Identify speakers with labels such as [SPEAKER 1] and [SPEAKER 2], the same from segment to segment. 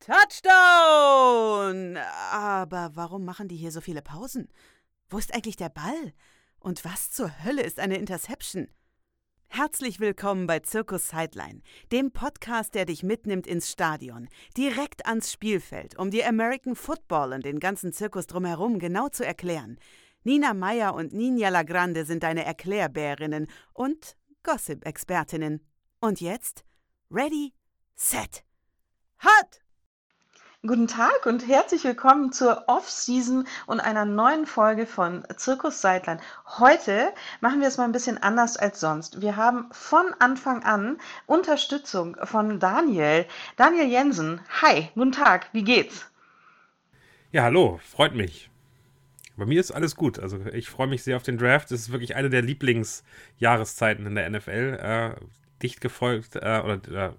[SPEAKER 1] Touchdown! Aber warum machen die hier so viele Pausen? Wo ist eigentlich der Ball? Und was zur Hölle ist eine Interception? Herzlich willkommen bei Zirkus Sideline, dem Podcast, der dich mitnimmt ins Stadion, direkt ans Spielfeld, um dir American Football und den ganzen Zirkus drumherum genau zu erklären. Nina Meyer und Ninja Lagrande sind deine Erklärbärinnen und Gossip-Expertinnen. Und jetzt? Ready, set, hot!
[SPEAKER 2] Guten Tag und herzlich willkommen zur Off-Season und einer neuen Folge von Zirkus Seitlein. Heute machen wir es mal ein bisschen anders als sonst. Wir haben von Anfang an Unterstützung von Daniel. Daniel Jensen, hi, guten Tag, wie geht's?
[SPEAKER 3] Ja, hallo, freut mich. Bei mir ist alles gut. Also ich freue mich sehr auf den Draft. Es ist wirklich eine der Lieblingsjahreszeiten in der NFL. Äh, dicht gefolgt äh, oder äh,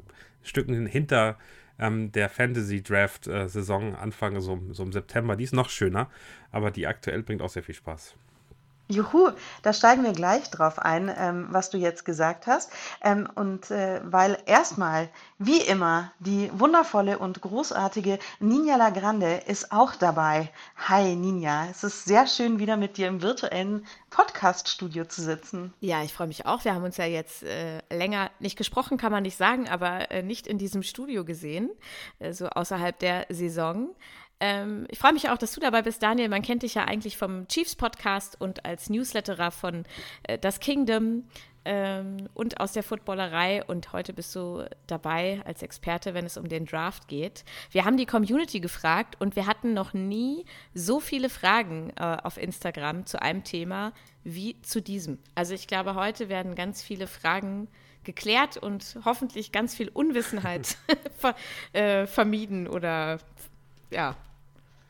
[SPEAKER 3] Stücken hinter ähm, der Fantasy-Draft-Saison Anfang so, so im September. Die ist noch schöner, aber die aktuell bringt auch sehr viel Spaß.
[SPEAKER 2] Juhu, da steigen wir gleich drauf ein, ähm, was du jetzt gesagt hast. Ähm, und äh, weil erstmal, wie immer, die wundervolle und großartige Ninja Lagrande ist auch dabei. Hi Ninja, es ist sehr schön, wieder mit dir im virtuellen Podcast-Studio zu sitzen.
[SPEAKER 4] Ja, ich freue mich auch. Wir haben uns ja jetzt äh, länger nicht gesprochen, kann man nicht sagen, aber äh, nicht in diesem Studio gesehen, äh, so außerhalb der Saison. Ähm, ich freue mich auch, dass du dabei bist, Daniel. Man kennt dich ja eigentlich vom Chiefs Podcast und als Newsletterer von äh, Das Kingdom ähm, und aus der Footballerei. Und heute bist du dabei als Experte, wenn es um den Draft geht. Wir haben die Community gefragt und wir hatten noch nie so viele Fragen äh, auf Instagram zu einem Thema wie zu diesem. Also ich glaube, heute werden ganz viele Fragen geklärt und hoffentlich ganz viel Unwissenheit ver äh, vermieden oder ja,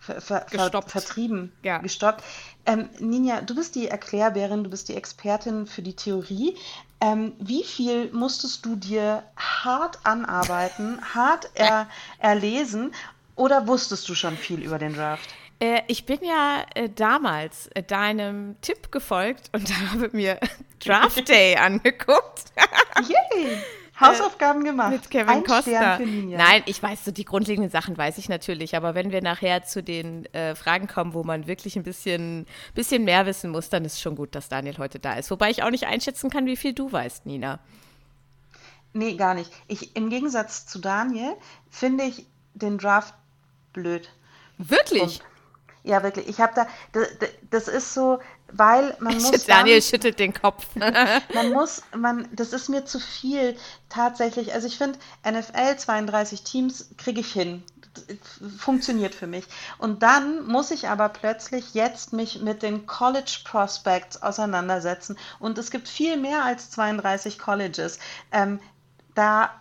[SPEAKER 2] ver, ver, gestoppt. vertrieben, ja. gestoppt. Ähm, Ninja, du bist die Erklärbärin, du bist die Expertin für die Theorie. Ähm, wie viel musstest du dir hart anarbeiten, hart er, erlesen oder wusstest du schon viel über den Draft?
[SPEAKER 4] Äh, ich bin ja äh, damals äh, deinem Tipp gefolgt und habe mir Draft Day angeguckt.
[SPEAKER 2] Yay! Hausaufgaben gemacht.
[SPEAKER 4] Mit Kevin Ein Costa. Nein, ich weiß, so die grundlegenden Sachen weiß ich natürlich, aber wenn wir nachher zu den äh, Fragen kommen, wo man wirklich ein bisschen, bisschen mehr wissen muss, dann ist schon gut, dass Daniel heute da ist. Wobei ich auch nicht einschätzen kann, wie viel du weißt, Nina.
[SPEAKER 2] Nee, gar nicht. Ich, Im Gegensatz zu Daniel finde ich den Draft blöd.
[SPEAKER 4] Wirklich?
[SPEAKER 2] Und, ja, wirklich. Ich habe da, das, das ist so, weil man muss.
[SPEAKER 4] Daniel dann, schüttelt den Kopf.
[SPEAKER 2] man muss, man, das ist mir zu viel tatsächlich. Also ich finde, NFL 32 Teams kriege ich hin. Funktioniert für mich. Und dann muss ich aber plötzlich jetzt mich mit den College Prospects auseinandersetzen. Und es gibt viel mehr als 32 Colleges. Ähm, da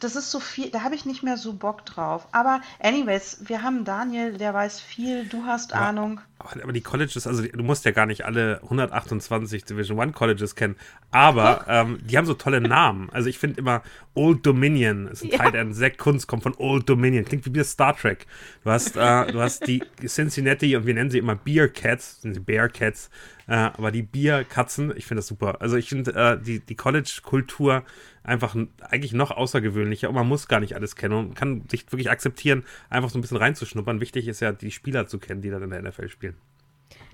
[SPEAKER 2] das ist so viel, da habe ich nicht mehr so Bock drauf. Aber anyways, wir haben Daniel, der weiß viel, du hast
[SPEAKER 3] ja,
[SPEAKER 2] Ahnung.
[SPEAKER 3] Aber die Colleges, also du musst ja gar nicht alle 128 Division One Colleges kennen, aber ähm, die haben so tolle Namen. Also ich finde immer Old Dominion ist ein ja. Teil der Zack Kunst kommt von Old Dominion, klingt wie Star Trek. Du hast, äh, du hast die Cincinnati und wir nennen sie immer Beer Cats, sind sie Bear Cats, äh, aber die Bierkatzen, ich finde das super. Also ich finde äh, die, die College-Kultur einfach eigentlich noch außergewöhnlicher und man muss gar nicht alles kennen und kann sich wirklich akzeptieren, einfach so ein bisschen reinzuschnuppern. Wichtig ist ja, die Spieler zu kennen, die dann in der NFL spielen.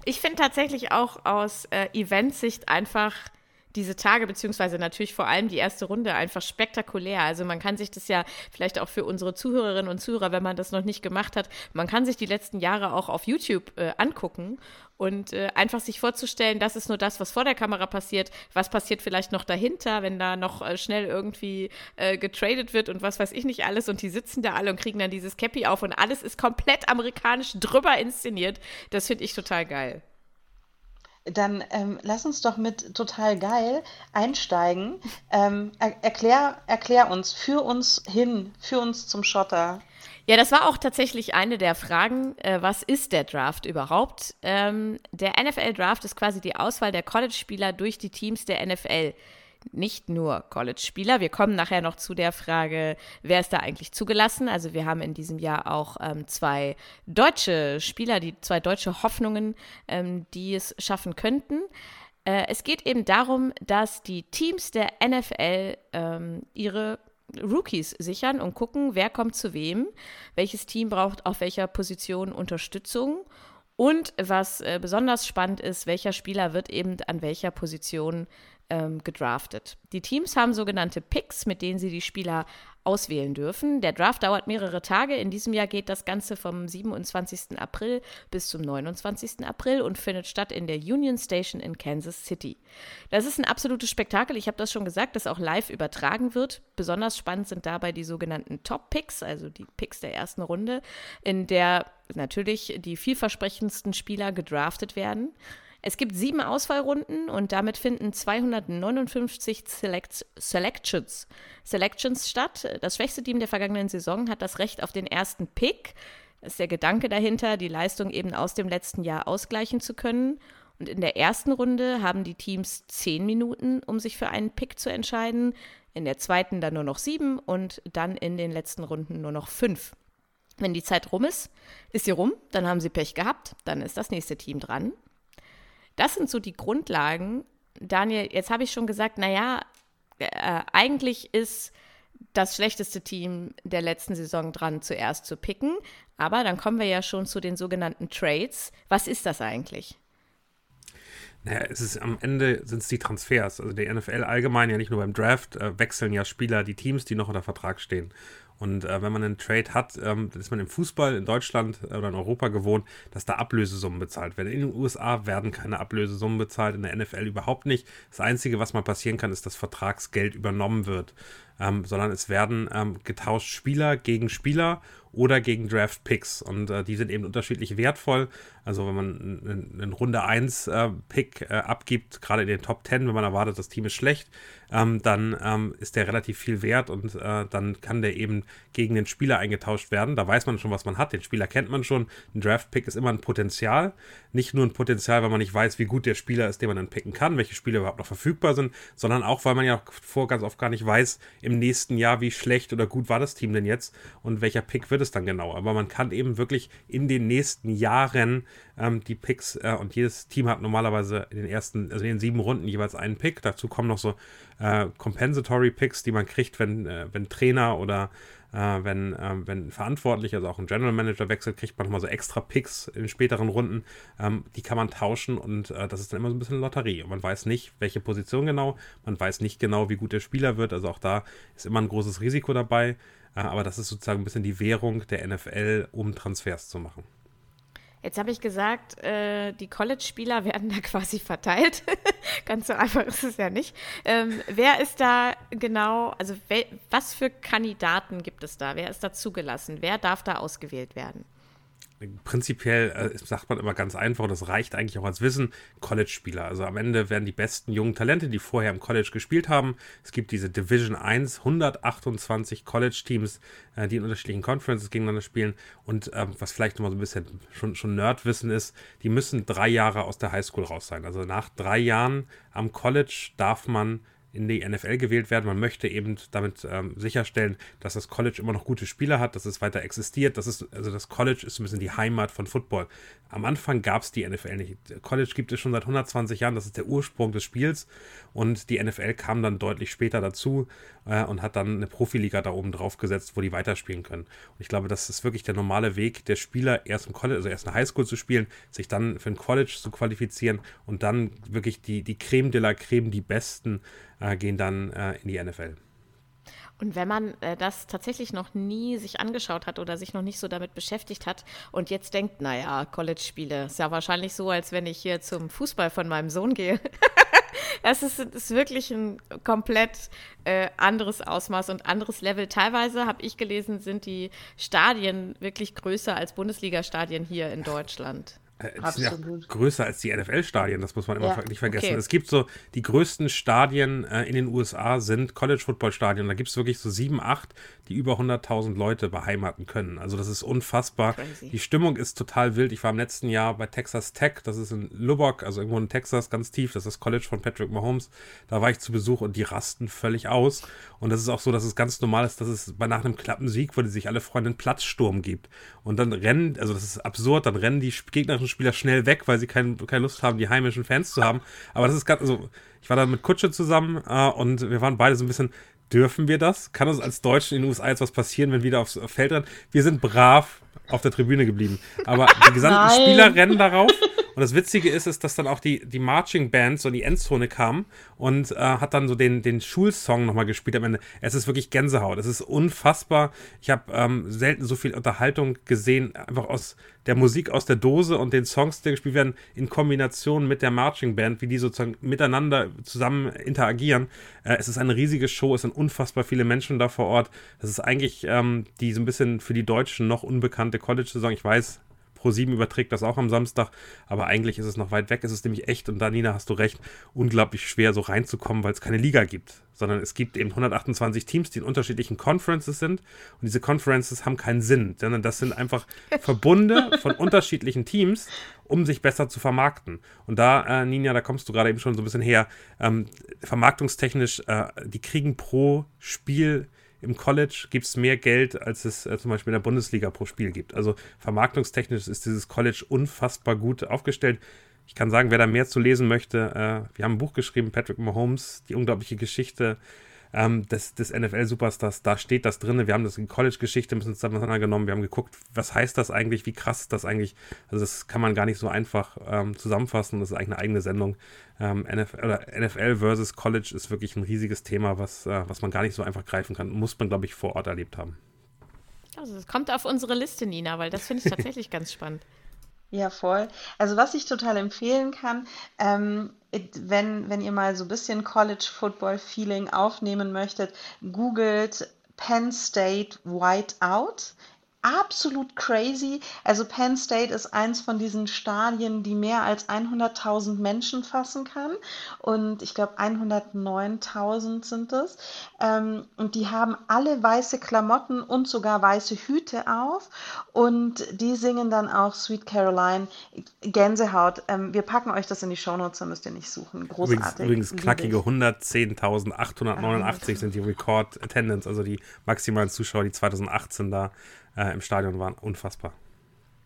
[SPEAKER 4] Ich finde tatsächlich auch aus äh, Eventsicht einfach diese Tage, beziehungsweise natürlich vor allem die erste Runde einfach spektakulär. Also man kann sich das ja vielleicht auch für unsere Zuhörerinnen und Zuhörer, wenn man das noch nicht gemacht hat, man kann sich die letzten Jahre auch auf YouTube äh, angucken und äh, einfach sich vorzustellen, das ist nur das, was vor der Kamera passiert, was passiert vielleicht noch dahinter, wenn da noch äh, schnell irgendwie äh, getradet wird und was weiß ich nicht alles und die sitzen da alle und kriegen dann dieses Cappy auf und alles ist komplett amerikanisch drüber inszeniert. Das finde ich total geil.
[SPEAKER 2] Dann ähm, lass uns doch mit total geil einsteigen. Ähm, er, erklär, erklär uns, führ uns hin, führ uns zum Schotter.
[SPEAKER 4] Ja, das war auch tatsächlich eine der Fragen, äh, was ist der Draft überhaupt? Ähm, der NFL-Draft ist quasi die Auswahl der College-Spieler durch die Teams der NFL nicht nur College-Spieler. Wir kommen nachher noch zu der Frage, wer ist da eigentlich zugelassen? Also wir haben in diesem Jahr auch ähm, zwei deutsche Spieler, die zwei deutsche Hoffnungen, ähm, die es schaffen könnten. Äh, es geht eben darum, dass die Teams der NFL ähm, ihre Rookies sichern und gucken, wer kommt zu wem, welches Team braucht auf welcher Position Unterstützung und was äh, besonders spannend ist, welcher Spieler wird eben an welcher Position ähm, gedraftet. Die Teams haben sogenannte Picks, mit denen sie die Spieler auswählen dürfen. Der Draft dauert mehrere Tage. In diesem Jahr geht das Ganze vom 27. April bis zum 29. April und findet statt in der Union Station in Kansas City. Das ist ein absolutes Spektakel. Ich habe das schon gesagt, das auch live übertragen wird. Besonders spannend sind dabei die sogenannten Top Picks, also die Picks der ersten Runde, in der natürlich die vielversprechendsten Spieler gedraftet werden. Es gibt sieben Auswahlrunden und damit finden 259 Select Selections, Selections statt. Das schwächste Team der vergangenen Saison hat das Recht auf den ersten Pick. Das ist der Gedanke dahinter, die Leistung eben aus dem letzten Jahr ausgleichen zu können. Und in der ersten Runde haben die Teams zehn Minuten, um sich für einen Pick zu entscheiden. In der zweiten dann nur noch sieben und dann in den letzten Runden nur noch fünf. Wenn die Zeit rum ist, ist sie rum, dann haben sie Pech gehabt, dann ist das nächste Team dran. Das sind so die Grundlagen. Daniel, jetzt habe ich schon gesagt, naja, äh, eigentlich ist das schlechteste Team der letzten Saison dran, zuerst zu picken. Aber dann kommen wir ja schon zu den sogenannten Trades. Was ist das eigentlich?
[SPEAKER 3] Naja, es ist am Ende sind es die Transfers. Also die NFL allgemein, ja nicht nur beim Draft, äh, wechseln ja Spieler, die Teams, die noch unter Vertrag stehen. Und äh, wenn man einen Trade hat, ähm, dann ist man im Fußball in Deutschland oder in Europa gewohnt, dass da Ablösesummen bezahlt werden. In den USA werden keine Ablösesummen bezahlt, in der NFL überhaupt nicht. Das Einzige, was mal passieren kann, ist, dass Vertragsgeld übernommen wird. Ähm, sondern es werden ähm, getauscht Spieler gegen Spieler oder gegen Draft Picks. Und äh, die sind eben unterschiedlich wertvoll. Also wenn man einen Runde 1 äh, Pick äh, abgibt, gerade in den Top 10, wenn man erwartet, das Team ist schlecht, ähm, dann ähm, ist der relativ viel wert und äh, dann kann der eben gegen den Spieler eingetauscht werden. Da weiß man schon, was man hat. Den Spieler kennt man schon. Ein Draft Pick ist immer ein Potenzial. Nicht nur ein Potenzial, weil man nicht weiß, wie gut der Spieler ist, den man dann picken kann, welche Spieler überhaupt noch verfügbar sind, sondern auch, weil man ja vor ganz oft gar nicht weiß, im nächsten Jahr, wie schlecht oder gut war das Team denn jetzt und welcher Pick wird es dann genau. Aber man kann eben wirklich in den nächsten Jahren ähm, die Picks äh, und jedes Team hat normalerweise in den ersten, also in den sieben Runden jeweils einen Pick. Dazu kommen noch so äh, Compensatory Picks, die man kriegt, wenn, äh, wenn Trainer oder äh, wenn, ähm, wenn verantwortlich, also auch ein General Manager wechselt, kriegt man nochmal so extra Picks in späteren Runden. Ähm, die kann man tauschen und äh, das ist dann immer so ein bisschen Lotterie. Und man weiß nicht, welche Position genau, man weiß nicht genau, wie gut der Spieler wird. Also auch da ist immer ein großes Risiko dabei. Äh, aber das ist sozusagen ein bisschen die Währung der NFL, um Transfers zu machen.
[SPEAKER 4] Jetzt habe ich gesagt, äh, die College-Spieler werden da quasi verteilt. Ganz so einfach ist es ja nicht. Ähm, wer ist da genau, also was für Kandidaten gibt es da? Wer ist da zugelassen? Wer darf da ausgewählt werden?
[SPEAKER 3] Prinzipiell äh, sagt man immer ganz einfach, und das reicht eigentlich auch als Wissen, College-Spieler. Also am Ende werden die besten jungen Talente, die vorher im College gespielt haben. Es gibt diese Division 1, 128 College-Teams, äh, die in unterschiedlichen Conferences gegeneinander spielen. Und ähm, was vielleicht nochmal so ein bisschen schon, schon Nerdwissen ist, die müssen drei Jahre aus der Highschool raus sein. Also nach drei Jahren am College darf man in die NFL gewählt werden. Man möchte eben damit ähm, sicherstellen, dass das College immer noch gute Spieler hat, dass es weiter existiert. Das ist, also das College ist ein bisschen die Heimat von Football. Am Anfang gab es die NFL nicht. College gibt es schon seit 120 Jahren, das ist der Ursprung des Spiels. Und die NFL kam dann deutlich später dazu äh, und hat dann eine Profiliga da oben drauf gesetzt, wo die weiterspielen können. Und ich glaube, das ist wirklich der normale Weg der Spieler, erst im College, also erst in Highschool zu spielen, sich dann für ein College zu qualifizieren und dann wirklich die, die Creme de la Creme, die Besten, äh, gehen dann äh, in die NFL.
[SPEAKER 4] Und wenn man äh, das tatsächlich noch nie sich angeschaut hat oder sich noch nicht so damit beschäftigt hat und jetzt denkt, naja, College-Spiele, ist ja wahrscheinlich so, als wenn ich hier zum Fußball von meinem Sohn gehe. das ist, ist, wirklich ein komplett äh, anderes Ausmaß und anderes Level. Teilweise, habe ich gelesen, sind die Stadien wirklich größer als Bundesliga-Stadien hier in Deutschland.
[SPEAKER 3] Äh, die sind ja größer als die NFL-Stadien, das muss man immer ja. nicht vergessen. Okay. Es gibt so, die größten Stadien äh, in den USA sind College-Football-Stadien. Da gibt es wirklich so sieben, acht, die über 100.000 Leute beheimaten können. Also das ist unfassbar. Crazy. Die Stimmung ist total wild. Ich war im letzten Jahr bei Texas Tech, das ist in Lubbock, also irgendwo in Texas, ganz tief. Das ist das College von Patrick Mahomes. Da war ich zu Besuch und die rasten völlig aus. Und das ist auch so, dass es ganz normal ist, dass es bei nach einem knappen Sieg, wo die sich alle freuen, einen Platzsturm gibt. Und dann rennen, also das ist absurd, dann rennen die gegnerischen Spieler schnell weg, weil sie kein, keine Lust haben, die heimischen Fans zu haben. Aber das ist ganz, also ich war da mit Kutsche zusammen äh, und wir waren beide so ein bisschen, Dürfen wir das? Kann uns als Deutschen in den USA jetzt was passieren, wenn wir wieder aufs Feld rennen? Wir sind brav auf der Tribüne geblieben. Aber die gesamten Nein. Spieler rennen darauf. Und das Witzige ist, ist, dass dann auch die, die Marching Band so in die Endzone kam und äh, hat dann so den, den Schulsong nochmal gespielt am Ende. Es ist wirklich Gänsehaut. Es ist unfassbar. Ich habe ähm, selten so viel Unterhaltung gesehen, einfach aus der Musik aus der Dose und den Songs, die gespielt werden, in Kombination mit der Marching Band, wie die sozusagen miteinander zusammen interagieren. Äh, es ist eine riesige Show, es sind unfassbar viele Menschen da vor Ort. Das ist eigentlich ähm, die so ein bisschen für die Deutschen noch unbekannte College-Saison. Ich weiß, Pro7 überträgt das auch am Samstag, aber eigentlich ist es noch weit weg. Es ist nämlich echt, und da, Nina, hast du recht, unglaublich schwer so reinzukommen, weil es keine Liga gibt, sondern es gibt eben 128 Teams, die in unterschiedlichen Conferences sind und diese Conferences haben keinen Sinn, sondern das sind einfach Verbunde von unterschiedlichen Teams, um sich besser zu vermarkten. Und da, äh, Nina, da kommst du gerade eben schon so ein bisschen her, ähm, vermarktungstechnisch, äh, die kriegen pro Spiel im College gibt es mehr Geld, als es äh, zum Beispiel in der Bundesliga pro Spiel gibt. Also vermarktungstechnisch ist dieses College unfassbar gut aufgestellt. Ich kann sagen, wer da mehr zu lesen möchte, äh, wir haben ein Buch geschrieben, Patrick Mahomes, die unglaubliche Geschichte ähm, des, des NFL-Superstars, da steht das drin. Wir haben das in College-Geschichte ein bisschen auseinandergenommen. Wir haben geguckt, was heißt das eigentlich, wie krass ist das eigentlich. Also das kann man gar nicht so einfach ähm, zusammenfassen. Das ist eigentlich eine eigene Sendung. Ähm, NFL, NFL versus College ist wirklich ein riesiges Thema, was, äh, was man gar nicht so einfach greifen kann. Muss man, glaube ich, vor Ort erlebt haben.
[SPEAKER 4] Also es kommt auf unsere Liste, Nina, weil das finde ich tatsächlich ganz spannend.
[SPEAKER 2] Ja, voll. Also was ich total empfehlen kann, ähm, wenn, wenn ihr mal so ein bisschen College Football Feeling aufnehmen möchtet, googelt Penn State Whiteout absolut crazy. Also Penn State ist eins von diesen Stadien, die mehr als 100.000 Menschen fassen kann. Und ich glaube 109.000 sind es. Ähm, und die haben alle weiße Klamotten und sogar weiße Hüte auf. Und die singen dann auch Sweet Caroline. Gänsehaut. Ähm, wir packen euch das in die Shownotes, da müsst ihr nicht suchen. Großartig.
[SPEAKER 3] Übrigens, übrigens knackige 110.889 sind die Record Attendance, also die maximalen Zuschauer, die 2018 da äh, im Stadion waren. Unfassbar.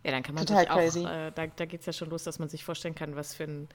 [SPEAKER 4] Ja, dann kann man Total sich auch, äh, da, da geht es ja schon los, dass man sich vorstellen kann, was für ein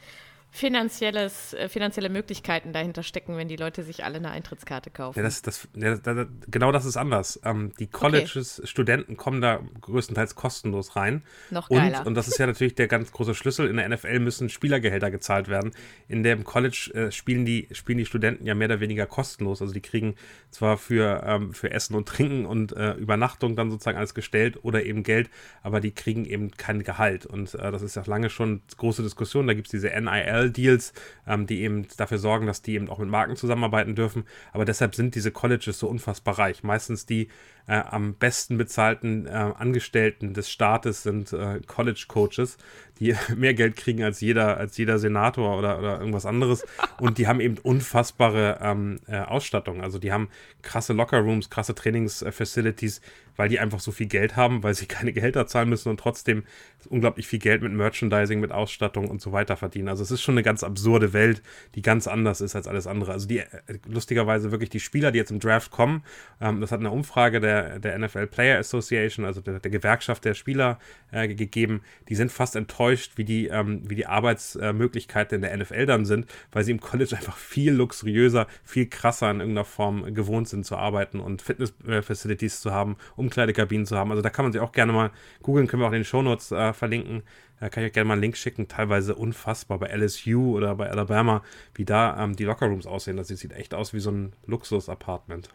[SPEAKER 4] finanzielles, äh, finanzielle Möglichkeiten dahinter stecken, wenn die Leute sich alle eine Eintrittskarte kaufen.
[SPEAKER 3] Ja, das, das, ja, das, genau das ist anders. Ähm, die Colleges, okay. Studenten kommen da größtenteils kostenlos rein.
[SPEAKER 4] Noch geiler.
[SPEAKER 3] Und, und das ist ja natürlich der ganz große Schlüssel. In der NFL müssen Spielergehälter gezahlt werden. In dem College äh, spielen, die, spielen die Studenten ja mehr oder weniger kostenlos. Also die kriegen zwar für, ähm, für Essen und Trinken und äh, Übernachtung dann sozusagen alles gestellt oder eben Geld, aber die kriegen eben kein Gehalt. Und äh, das ist ja lange schon große Diskussion. Da gibt es diese NIL Deals, ähm, die eben dafür sorgen, dass die eben auch mit Marken zusammenarbeiten dürfen. Aber deshalb sind diese Colleges so unfassbar reich. Meistens die äh, am besten bezahlten äh, Angestellten des Staates sind äh, College Coaches, die mehr Geld kriegen als jeder, als jeder Senator oder, oder irgendwas anderes. Und die haben eben unfassbare ähm, äh, Ausstattung. Also die haben krasse Lockerrooms, krasse Trainingsfacilities, weil die einfach so viel Geld haben, weil sie keine Gehälter zahlen müssen und trotzdem unglaublich viel Geld mit Merchandising, mit Ausstattung und so weiter verdienen. Also es ist schon eine ganz absurde Welt, die ganz anders ist als alles andere. Also die äh, lustigerweise wirklich die Spieler, die jetzt im Draft kommen, ähm, das hat eine Umfrage der, der NFL Player Association, also der, der Gewerkschaft der Spieler äh, gegeben, die sind fast enttäuscht, wie die, ähm, wie die Arbeitsmöglichkeiten in der NFL dann sind, weil sie im College einfach viel luxuriöser, viel krasser in irgendeiner Form gewohnt sind zu arbeiten und Fitness-Facilities zu haben, Umkleidekabinen zu haben. Also da kann man sich auch gerne mal googeln, können wir auch in den Shownotes äh, verlinken. Da kann ich euch gerne mal einen Link schicken. Teilweise unfassbar bei LSU oder bei Alabama, wie da ähm, die Lockerrooms aussehen. Das sieht echt aus wie so ein Luxus-Apartment.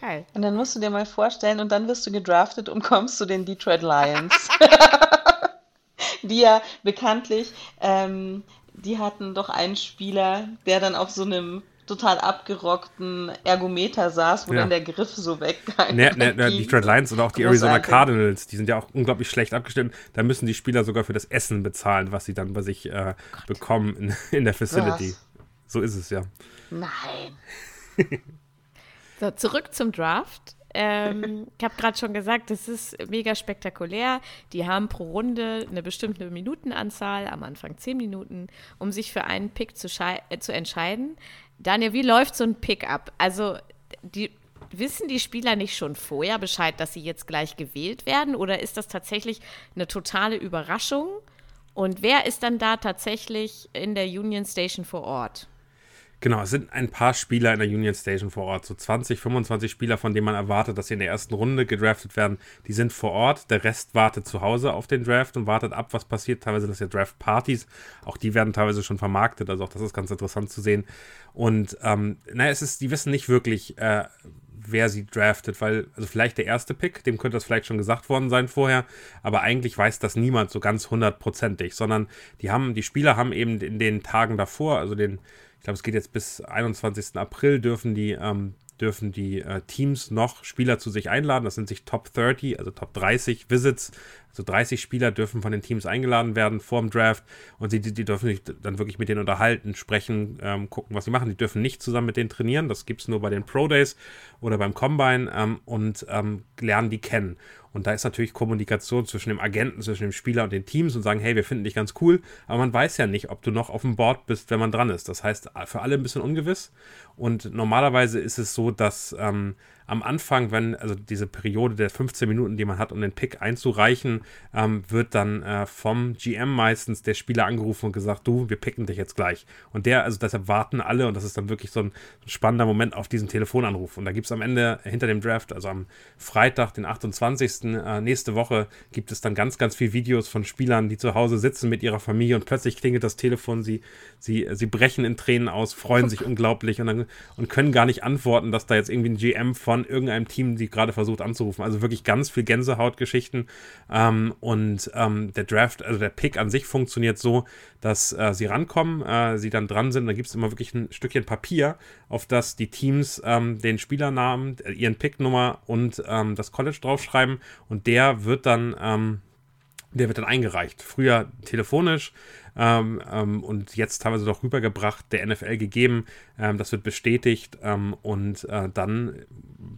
[SPEAKER 2] Geil. Und dann musst du dir mal vorstellen, und dann wirst du gedraftet und kommst zu den Detroit Lions. die ja bekanntlich, ähm, die hatten doch einen Spieler, der dann auf so einem total abgerockten Ergometer saß, wo ja. dann der Griff so weggegangen
[SPEAKER 3] ne, ne, ne, Die Detroit Lions oder auch die Arizona Cardinals, die sind ja auch unglaublich schlecht abgestimmt. Da müssen die Spieler sogar für das Essen bezahlen, was sie dann bei sich äh, bekommen in, in, der Facility. Was? So ist es ja.
[SPEAKER 2] Nein.
[SPEAKER 4] so, zurück zum Draft. Ähm, ich habe gerade schon gesagt, das ist mega spektakulär. Die haben pro Runde eine bestimmte Minutenanzahl, am Anfang zehn Minuten, um sich für einen Pick zu, äh, zu entscheiden. Daniel, wie läuft so ein Pick-up? Also, die, wissen die Spieler nicht schon vorher Bescheid, dass sie jetzt gleich gewählt werden? Oder ist das tatsächlich eine totale Überraschung? Und wer ist dann da tatsächlich in der Union Station vor Ort?
[SPEAKER 3] Genau, es sind ein paar Spieler in der Union Station vor Ort. So 20, 25 Spieler, von denen man erwartet, dass sie in der ersten Runde gedraftet werden. Die sind vor Ort. Der Rest wartet zu Hause auf den Draft und wartet ab, was passiert. Teilweise sind das ja Draft-Partys. Auch die werden teilweise schon vermarktet. Also auch das ist ganz interessant zu sehen. Und ähm, naja, es ist, die wissen nicht wirklich, äh, wer sie draftet, weil, also vielleicht der erste Pick, dem könnte das vielleicht schon gesagt worden sein vorher, aber eigentlich weiß das niemand so ganz hundertprozentig, sondern die haben, die Spieler haben eben in den Tagen davor, also den ich glaube, es geht jetzt bis 21. April, dürfen die, ähm, dürfen die äh, Teams noch Spieler zu sich einladen. Das sind sich Top 30, also Top 30 Visits. Also 30 Spieler dürfen von den Teams eingeladen werden vor dem Draft und sie, die, die dürfen sich dann wirklich mit denen unterhalten, sprechen, ähm, gucken, was sie machen. Die dürfen nicht zusammen mit denen trainieren. Das gibt es nur bei den Pro Days oder beim Combine ähm, und ähm, lernen die kennen. Und da ist natürlich Kommunikation zwischen dem Agenten, zwischen dem Spieler und den Teams und sagen, hey, wir finden dich ganz cool, aber man weiß ja nicht, ob du noch auf dem Board bist, wenn man dran ist. Das heißt, für alle ein bisschen ungewiss. Und normalerweise ist es so, dass ähm, am Anfang, wenn, also diese Periode der 15 Minuten, die man hat, um den Pick einzureichen, ähm, wird dann äh, vom GM meistens der Spieler angerufen und gesagt, du, wir picken dich jetzt gleich. Und der, also deshalb warten alle und das ist dann wirklich so ein, spannender Moment auf diesen Telefonanruf. Und da gibt es am Ende hinter dem Draft, also am Freitag, den 28. Äh, nächste Woche, gibt es dann ganz, ganz viele Videos von Spielern, die zu Hause sitzen mit ihrer Familie und plötzlich klingelt das Telefon, sie, sie, sie brechen in Tränen aus, freuen sich unglaublich und, dann, und können gar nicht antworten, dass da jetzt irgendwie ein GM von von irgendeinem Team, die gerade versucht anzurufen. Also wirklich ganz viel Gänsehautgeschichten. Ähm, und ähm, der Draft, also der Pick an sich funktioniert so, dass äh, sie rankommen, äh, sie dann dran sind. Da gibt es immer wirklich ein Stückchen Papier, auf das die Teams ähm, den Spielernamen, äh, ihren Picknummer und ähm, das College draufschreiben. Und der wird dann ähm, der wird dann eingereicht. Früher telefonisch, ähm, ähm, und jetzt teilweise doch rübergebracht, der NFL gegeben. Ähm, das wird bestätigt ähm, und äh, dann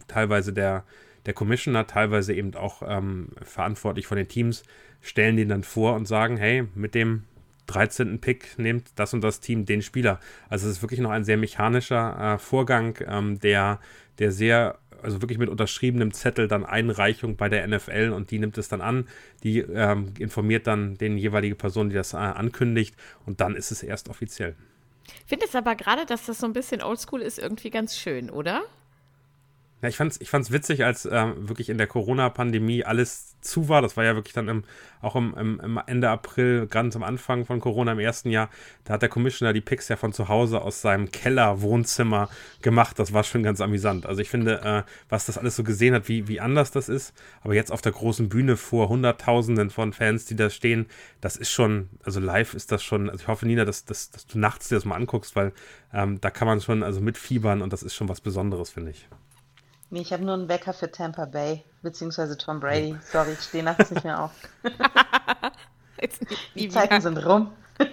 [SPEAKER 3] teilweise der, der Commissioner, teilweise eben auch ähm, verantwortlich von den Teams, stellen den dann vor und sagen, hey, mit dem 13. Pick nimmt das und das Team den Spieler. Also es ist wirklich noch ein sehr mechanischer äh, Vorgang, ähm, der, der sehr also wirklich mit unterschriebenem Zettel dann Einreichung bei der NFL und die nimmt es dann an, die ähm, informiert dann den jeweilige Person, die das äh, ankündigt und dann ist es erst offiziell.
[SPEAKER 4] Ich finde es aber gerade, dass das so ein bisschen oldschool ist, irgendwie ganz schön, oder?
[SPEAKER 3] Ja, ich fand's, ich fand's witzig, als äh, wirklich in der Corona-Pandemie alles zu war. Das war ja wirklich dann im, auch im, im, im, Ende April, ganz am Anfang von Corona im ersten Jahr. Da hat der Commissioner die Picks ja von zu Hause aus seinem Keller-Wohnzimmer gemacht. Das war schon ganz amüsant. Also ich finde, äh, was das alles so gesehen hat, wie, wie anders das ist. Aber jetzt auf der großen Bühne vor Hunderttausenden von Fans, die da stehen, das ist schon, also live ist das schon, also ich hoffe, Nina, dass, dass, dass du nachts dir das mal anguckst, weil ähm, da kann man schon also mitfiebern und das ist schon was Besonderes, finde ich.
[SPEAKER 2] Nee, ich habe nur einen Wecker für Tampa Bay, beziehungsweise Tom Brady. Sorry, ich stehe nachts nicht mehr auf. die Zeiten sind rum.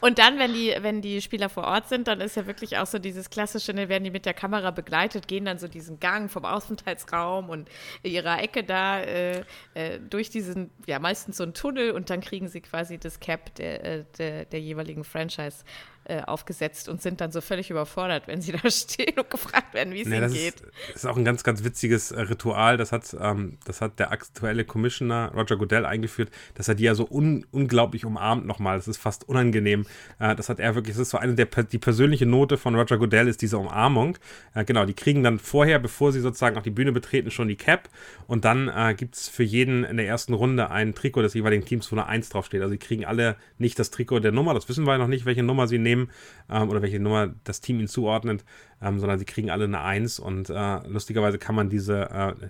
[SPEAKER 4] Und dann, wenn die, wenn die Spieler vor Ort sind, dann ist ja wirklich auch so dieses klassische, ne, werden die mit der Kamera begleitet, gehen dann so diesen Gang vom Aufenthaltsraum und ihrer Ecke da äh, äh, durch diesen, ja, meistens so einen Tunnel und dann kriegen sie quasi das Cap der, äh, der, der jeweiligen Franchise äh, aufgesetzt und sind dann so völlig überfordert, wenn sie da stehen und gefragt werden, wie es nee, ihnen geht.
[SPEAKER 3] Das ist auch ein ganz, ganz witziges äh, Ritual. Das hat, ähm, das hat der aktuelle Commissioner Roger Goodell eingeführt, dass er die ja so un unglaublich umarmt nochmal. Das ist fast unangenehm. Äh, das hat er wirklich, das ist so eine der, die persönliche Note von Roger Goodell ist diese Umarmung. Äh, genau, die kriegen dann vorher, bevor sie sozusagen auch die Bühne betreten, schon die Cap und dann äh, gibt es für jeden in der ersten Runde ein Trikot des jeweiligen Teams, wo eine 1 draufsteht. Also sie kriegen alle nicht das Trikot der Nummer, das wissen wir noch nicht, welche Nummer sie nehmen nehmen ähm, oder welche Nummer das Team ihnen zuordnet, ähm, sondern sie kriegen alle eine Eins und äh, lustigerweise kann man diese äh,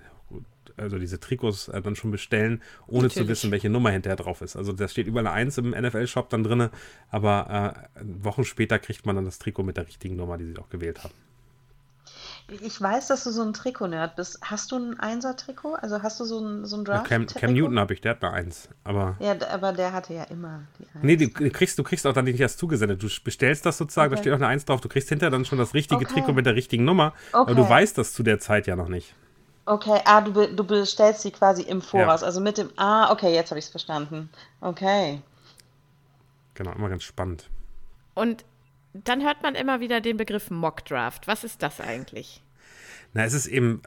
[SPEAKER 3] also diese Trikots äh, dann schon bestellen, ohne Natürlich. zu wissen, welche Nummer hinterher drauf ist. Also da steht überall eine Eins im NFL-Shop dann drin, aber äh, Wochen später kriegt man dann das Trikot mit der richtigen Nummer, die sie auch gewählt haben.
[SPEAKER 2] Ich weiß, dass du so ein Trikot-Nerd bist. Hast du ein Einser-Trikot? Also hast du so ein, so ein Draft?
[SPEAKER 3] Ja, Cam, Cam, Newton habe ich, der hat eine Eins. Aber
[SPEAKER 2] ja, aber der hatte ja immer die
[SPEAKER 3] Eins. Nee, du kriegst, du kriegst auch dann nicht erst zugesendet. Du bestellst das sozusagen, okay. da steht auch eine Eins drauf. Du kriegst hinterher dann schon das richtige okay. Trikot mit der richtigen Nummer. Okay. Aber du weißt das zu der Zeit ja noch nicht.
[SPEAKER 2] Okay, ah, du, du bestellst sie quasi im Voraus. Ja. Also mit dem. Ah, okay, jetzt habe ich es verstanden. Okay.
[SPEAKER 3] Genau, immer ganz spannend.
[SPEAKER 4] Und dann hört man immer wieder den Begriff Mock Draft. Was ist das eigentlich?
[SPEAKER 3] Na, es ist eben,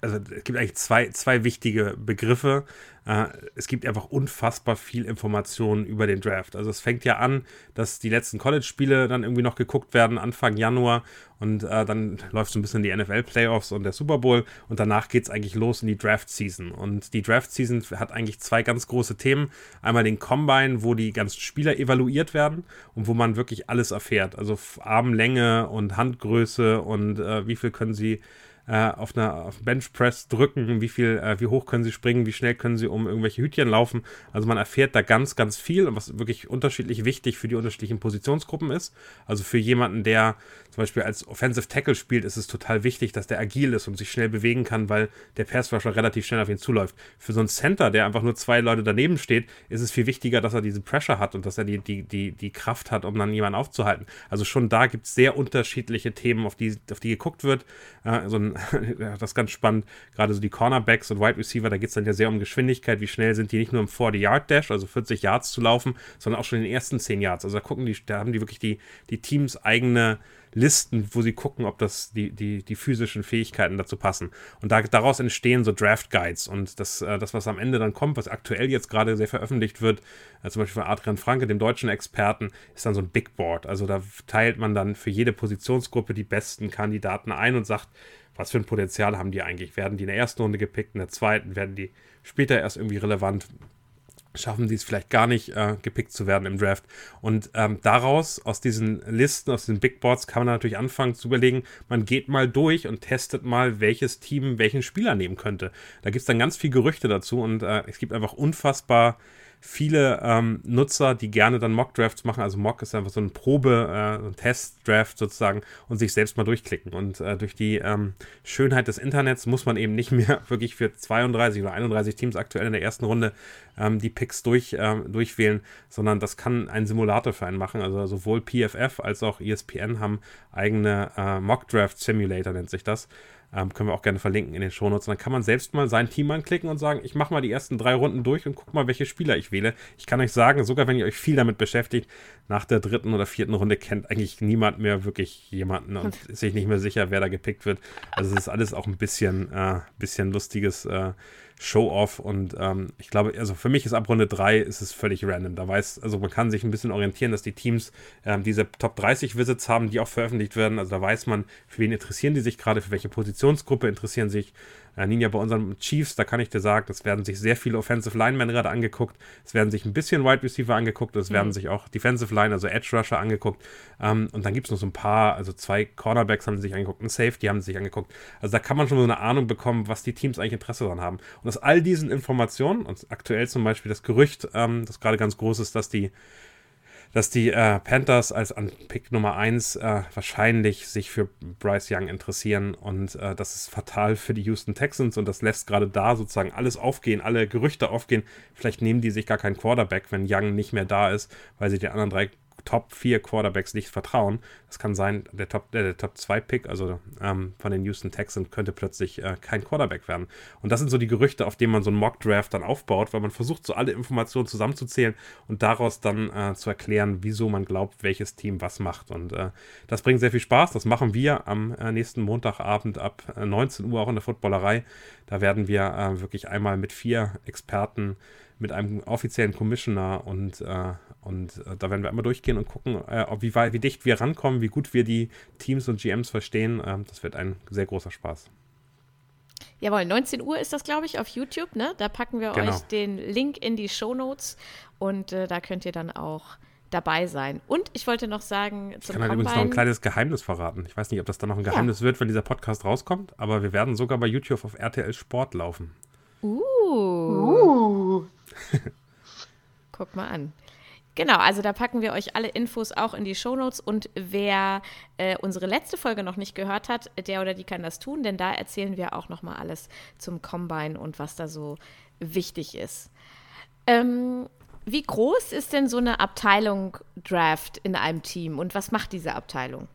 [SPEAKER 3] also es gibt eigentlich zwei, zwei wichtige Begriffe. Äh, es gibt einfach unfassbar viel Informationen über den Draft. Also es fängt ja an, dass die letzten College-Spiele dann irgendwie noch geguckt werden, Anfang Januar. Und äh, dann läuft so ein bisschen die NFL-Playoffs und der Super Bowl. Und danach geht es eigentlich los in die Draft-Season. Und die Draft-Season hat eigentlich zwei ganz große Themen. Einmal den Combine, wo die ganzen Spieler evaluiert werden und wo man wirklich alles erfährt. Also Armlänge und Handgröße und äh, wie viel können sie äh, auf einer auf Benchpress drücken, wie viel, äh, wie hoch können sie springen, wie schnell können sie um irgendwelche Hütchen laufen. Also man erfährt da ganz, ganz viel, was wirklich unterschiedlich wichtig für die unterschiedlichen Positionsgruppen ist. Also für jemanden, der zum Beispiel als Offensive Tackle spielt, ist es total wichtig, dass der agil ist und sich schnell bewegen kann, weil der Passrusher relativ schnell auf ihn zuläuft. Für so einen Center, der einfach nur zwei Leute daneben steht, ist es viel wichtiger, dass er diese Pressure hat und dass er die, die, die, die Kraft hat, um dann jemanden aufzuhalten. Also schon da gibt es sehr unterschiedliche Themen, auf die, auf die geguckt wird. Äh, so ein das ist ganz spannend. Gerade so die Cornerbacks und Wide Receiver, da geht es dann ja sehr um Geschwindigkeit. Wie schnell sind die nicht nur im 40-Yard-Dash, also 40 Yards zu laufen, sondern auch schon in den ersten 10 Yards. Also da gucken die, da haben die wirklich die, die Teams eigene Listen, wo sie gucken, ob das die, die, die physischen Fähigkeiten dazu passen. Und da, daraus entstehen so Draft Guides. Und das, äh, das, was am Ende dann kommt, was aktuell jetzt gerade sehr veröffentlicht wird, äh, zum Beispiel von Adrian Franke, dem deutschen Experten, ist dann so ein Big Board. Also da teilt man dann für jede Positionsgruppe die besten Kandidaten ein und sagt, was für ein Potenzial haben die eigentlich? Werden die in der ersten Runde gepickt, in der zweiten? Werden die später erst irgendwie relevant? Schaffen die es vielleicht gar nicht, äh, gepickt zu werden im Draft? Und ähm, daraus, aus diesen Listen, aus den Big Boards, kann man natürlich anfangen zu überlegen, man geht mal durch und testet mal, welches Team welchen Spieler nehmen könnte. Da gibt es dann ganz viel Gerüchte dazu und äh, es gibt einfach unfassbar viele ähm, Nutzer, die gerne dann Mock-Drafts machen. Also Mock ist einfach so ein Probe, äh, Test-Draft sozusagen und sich selbst mal durchklicken. Und äh, durch die ähm, Schönheit des Internets muss man eben nicht mehr wirklich für 32 oder 31 Teams aktuell in der ersten Runde ähm, die Picks durch, ähm, durchwählen, sondern das kann ein Simulator für einen machen. Also sowohl PFF als auch ESPN haben eigene äh, Mock-Draft-Simulator, nennt sich das. Ähm, können wir auch gerne verlinken in den Shownotes. Und dann kann man selbst mal sein Team anklicken und sagen, ich mache mal die ersten drei Runden durch und guck mal, welche Spieler ich wähle. Ich kann euch sagen, sogar wenn ihr euch viel damit beschäftigt, nach der dritten oder vierten Runde kennt eigentlich niemand mehr wirklich jemanden und ist sich nicht mehr sicher, wer da gepickt wird. Also es ist alles auch ein bisschen, äh, bisschen lustiges äh, Show-off und ähm, ich glaube, also für mich ist ab Runde 3 ist es völlig random. Da weiß, also man kann sich ein bisschen orientieren, dass die Teams ähm, diese Top 30 Visits haben, die auch veröffentlicht werden. Also da weiß man, für wen interessieren die sich gerade, für welche Positionsgruppe interessieren sich Ninja, bei unseren Chiefs, da kann ich dir sagen, es werden sich sehr viele Offensive Linemen gerade angeguckt. Es werden sich ein bisschen Wide Receiver angeguckt. Es mhm. werden sich auch Defensive Line, also Edge Rusher angeguckt. Ähm, und dann gibt es noch so ein paar, also zwei Cornerbacks haben sich angeguckt, ein Safety haben sich angeguckt. Also da kann man schon so eine Ahnung bekommen, was die Teams eigentlich Interesse daran haben. Und aus all diesen Informationen, und aktuell zum Beispiel das Gerücht, ähm, das gerade ganz groß ist, dass die dass die äh, Panthers als an Pick Nummer 1 äh, wahrscheinlich sich für Bryce Young interessieren und äh, das ist fatal für die Houston Texans und das lässt gerade da sozusagen alles aufgehen, alle Gerüchte aufgehen. Vielleicht nehmen die sich gar keinen Quarterback, wenn Young nicht mehr da ist, weil sie den anderen drei Top 4 Quarterbacks nicht vertrauen. Das kann sein, der Top, äh, der Top 2 Pick, also ähm, von den Houston Texans, könnte plötzlich äh, kein Quarterback werden. Und das sind so die Gerüchte, auf denen man so einen Mock Draft dann aufbaut, weil man versucht, so alle Informationen zusammenzuzählen und daraus dann äh, zu erklären, wieso man glaubt, welches Team was macht. Und äh, das bringt sehr viel Spaß. Das machen wir am äh, nächsten Montagabend ab 19 äh, Uhr auch in der Footballerei. Da werden wir wirklich einmal mit vier Experten mit einem offiziellen Commissioner und, äh, und äh, da werden wir einmal durchgehen und gucken, äh, ob wie, wie dicht wir rankommen, wie gut wir die Teams und GMs verstehen. Ähm, das wird ein sehr großer Spaß.
[SPEAKER 4] Jawohl, 19 Uhr ist das, glaube ich, auf YouTube. Ne? Da packen wir genau. euch den Link in die Show Notes und äh, da könnt ihr dann auch dabei sein. Und ich wollte noch sagen,
[SPEAKER 3] zum ich kann halt übrigens noch ein kleines Geheimnis verraten. Ich weiß nicht, ob das dann noch ein Geheimnis ja. wird, wenn dieser Podcast rauskommt, aber wir werden sogar bei YouTube auf RTL Sport laufen.
[SPEAKER 4] Uh. uh. Guck mal an. Genau, also da packen wir euch alle Infos auch in die Shownotes und wer äh, unsere letzte Folge noch nicht gehört hat, der oder die kann das tun, denn da erzählen wir auch noch mal alles zum Combine und was da so wichtig ist. Ähm, wie groß ist denn so eine Abteilung Draft in einem Team und was macht diese Abteilung?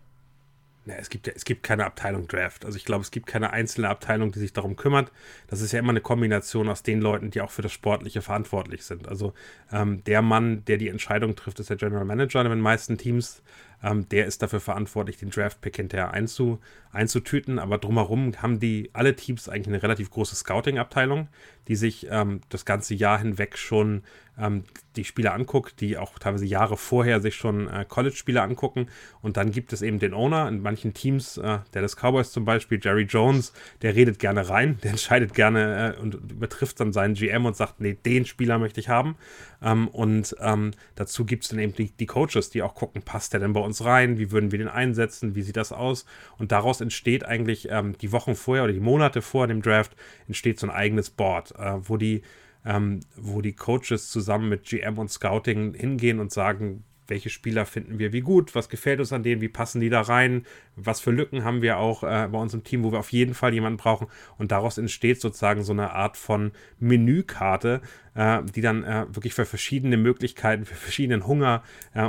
[SPEAKER 3] Ja, es, gibt, es gibt keine Abteilung Draft. Also ich glaube, es gibt keine einzelne Abteilung, die sich darum kümmert. Das ist ja immer eine Kombination aus den Leuten, die auch für das Sportliche verantwortlich sind. Also ähm, der Mann, der die Entscheidung trifft, ist der General Manager in den meisten Teams. Ähm, der ist dafür verantwortlich, den Draft-Pick hinterher einzu, einzutüten. Aber drumherum haben die alle Teams eigentlich eine relativ große Scouting-Abteilung, die sich ähm, das ganze Jahr hinweg schon ähm, die Spiele anguckt, die auch teilweise Jahre vorher sich schon äh, College-Spiele angucken. Und dann gibt es eben den Owner in manchen Teams, äh, der des Cowboys zum Beispiel, Jerry Jones, der redet gerne rein, der entscheidet gerne äh, und übertrifft dann seinen GM und sagt, nee, den Spieler möchte ich haben. Ähm, und ähm, dazu gibt es dann eben die, die, Coaches, die auch gucken, passt der denn bei uns rein, wie würden wir den einsetzen, wie sieht das aus? Und daraus entsteht eigentlich ähm, die Wochen vorher oder die Monate vor dem Draft entsteht so ein eigenes Board, äh, wo die ähm, wo die Coaches zusammen mit GM und Scouting hingehen und sagen, welche Spieler finden wir wie gut, was gefällt uns an denen, wie passen die da rein, was für Lücken haben wir auch äh, bei uns im Team, wo wir auf jeden Fall jemanden brauchen. Und daraus entsteht sozusagen so eine Art von Menükarte, äh, die dann äh, wirklich für verschiedene Möglichkeiten, für verschiedenen Hunger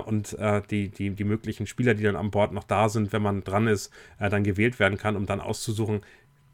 [SPEAKER 3] und äh, die, die, die möglichen Spieler, die dann an Bord noch da sind, wenn man dran ist, äh, dann gewählt werden kann, um dann auszusuchen,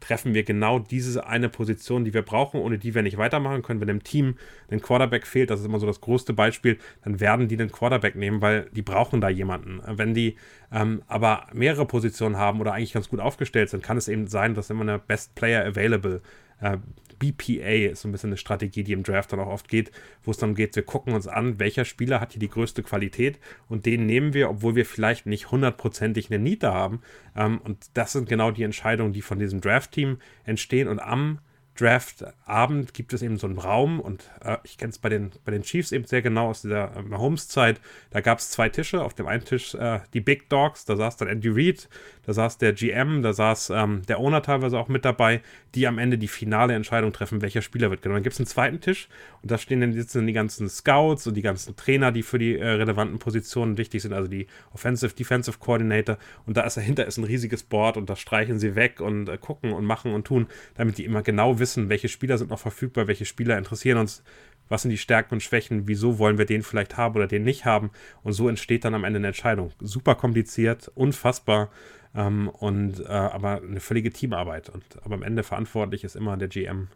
[SPEAKER 3] treffen wir genau diese eine Position, die wir brauchen, ohne die wir nicht weitermachen können. Wenn im Team ein Quarterback fehlt, das ist immer so das größte Beispiel, dann werden die den Quarterback nehmen, weil die brauchen da jemanden. Wenn die ähm, aber mehrere Positionen haben oder eigentlich ganz gut aufgestellt sind, kann es eben sein, dass immer eine Best Player Available äh, BPA ist so ein bisschen eine Strategie, die im Draft dann auch oft geht, wo es dann geht, wir gucken uns an, welcher Spieler hat hier die größte Qualität und den nehmen wir, obwohl wir vielleicht nicht hundertprozentig eine Niete haben. Ähm, und das sind genau die Entscheidungen, die von diesem Draft-Team entstehen und am Draft-Abend gibt es eben so einen Raum und äh, ich kenne es bei den, bei den Chiefs eben sehr genau aus dieser äh, Mahomes-Zeit. Da gab es zwei Tische. Auf dem einen Tisch äh, die Big Dogs, da saß dann Andy Reid, da saß der GM, da saß ähm, der Owner teilweise auch mit dabei, die am Ende die finale Entscheidung treffen, welcher Spieler wird genommen. Dann gibt es einen zweiten Tisch und da stehen dann sitzen die ganzen Scouts und die ganzen Trainer, die für die äh, relevanten Positionen wichtig sind, also die Offensive, Defensive Coordinator. Und da ist dahinter ist ein riesiges Board und da streichen sie weg und äh, gucken und machen und tun, damit die immer genau wissen, welche Spieler sind noch verfügbar, welche Spieler interessieren uns was sind die Stärken und Schwächen, wieso wollen wir den vielleicht haben oder den nicht haben. Und so entsteht dann am Ende eine Entscheidung. Super kompliziert, unfassbar ähm, und äh, aber eine völlige Teamarbeit. Und aber am Ende verantwortlich ist immer der GM,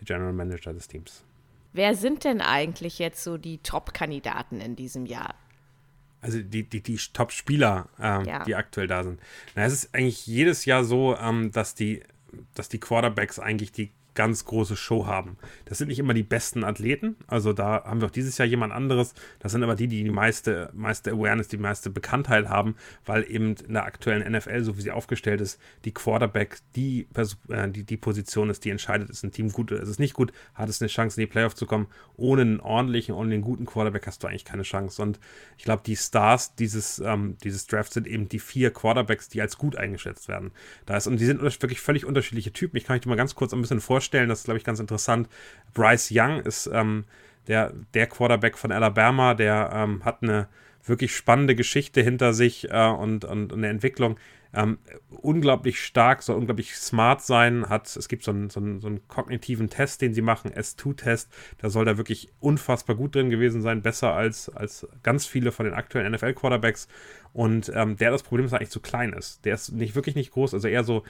[SPEAKER 3] der General Manager des Teams.
[SPEAKER 4] Wer sind denn eigentlich jetzt so die Top-Kandidaten in diesem Jahr?
[SPEAKER 3] Also die, die, die Top-Spieler, ähm, ja. die aktuell da sind. Na, es ist eigentlich jedes Jahr so, ähm, dass die, dass die Quarterbacks eigentlich die ganz große Show haben. Das sind nicht immer die besten Athleten, also da haben wir auch dieses Jahr jemand anderes. Das sind aber die, die die meiste, meiste Awareness, die meiste Bekanntheit haben, weil eben in der aktuellen NFL, so wie sie aufgestellt ist, die Quarterback die, äh, die, die Position ist, die entscheidet, ist ein Team gut oder ist es nicht gut, hat es eine Chance, in die Playoff zu kommen. Ohne einen ordentlichen, ohne einen guten Quarterback hast du eigentlich keine Chance. Und ich glaube, die Stars dieses, ähm, dieses Drafts sind eben die vier Quarterbacks, die als gut eingeschätzt werden. Da ist, und die sind wirklich völlig unterschiedliche Typen. Ich kann euch mal ganz kurz ein bisschen vorstellen, vorstellen. Das ist, glaube ich, ganz interessant. Bryce Young ist ähm, der, der Quarterback von Alabama, der ähm, hat eine wirklich spannende Geschichte hinter sich äh, und, und, und eine Entwicklung. Ähm, unglaublich stark, soll unglaublich smart sein, hat, es gibt so einen, so, einen, so einen kognitiven Test, den sie machen, S2-Test, da soll er wirklich unfassbar gut drin gewesen sein, besser als, als ganz viele von den aktuellen NFL-Quarterbacks und ähm, der das Problem ist, dass er eigentlich zu klein ist. Der ist nicht wirklich nicht groß, also eher so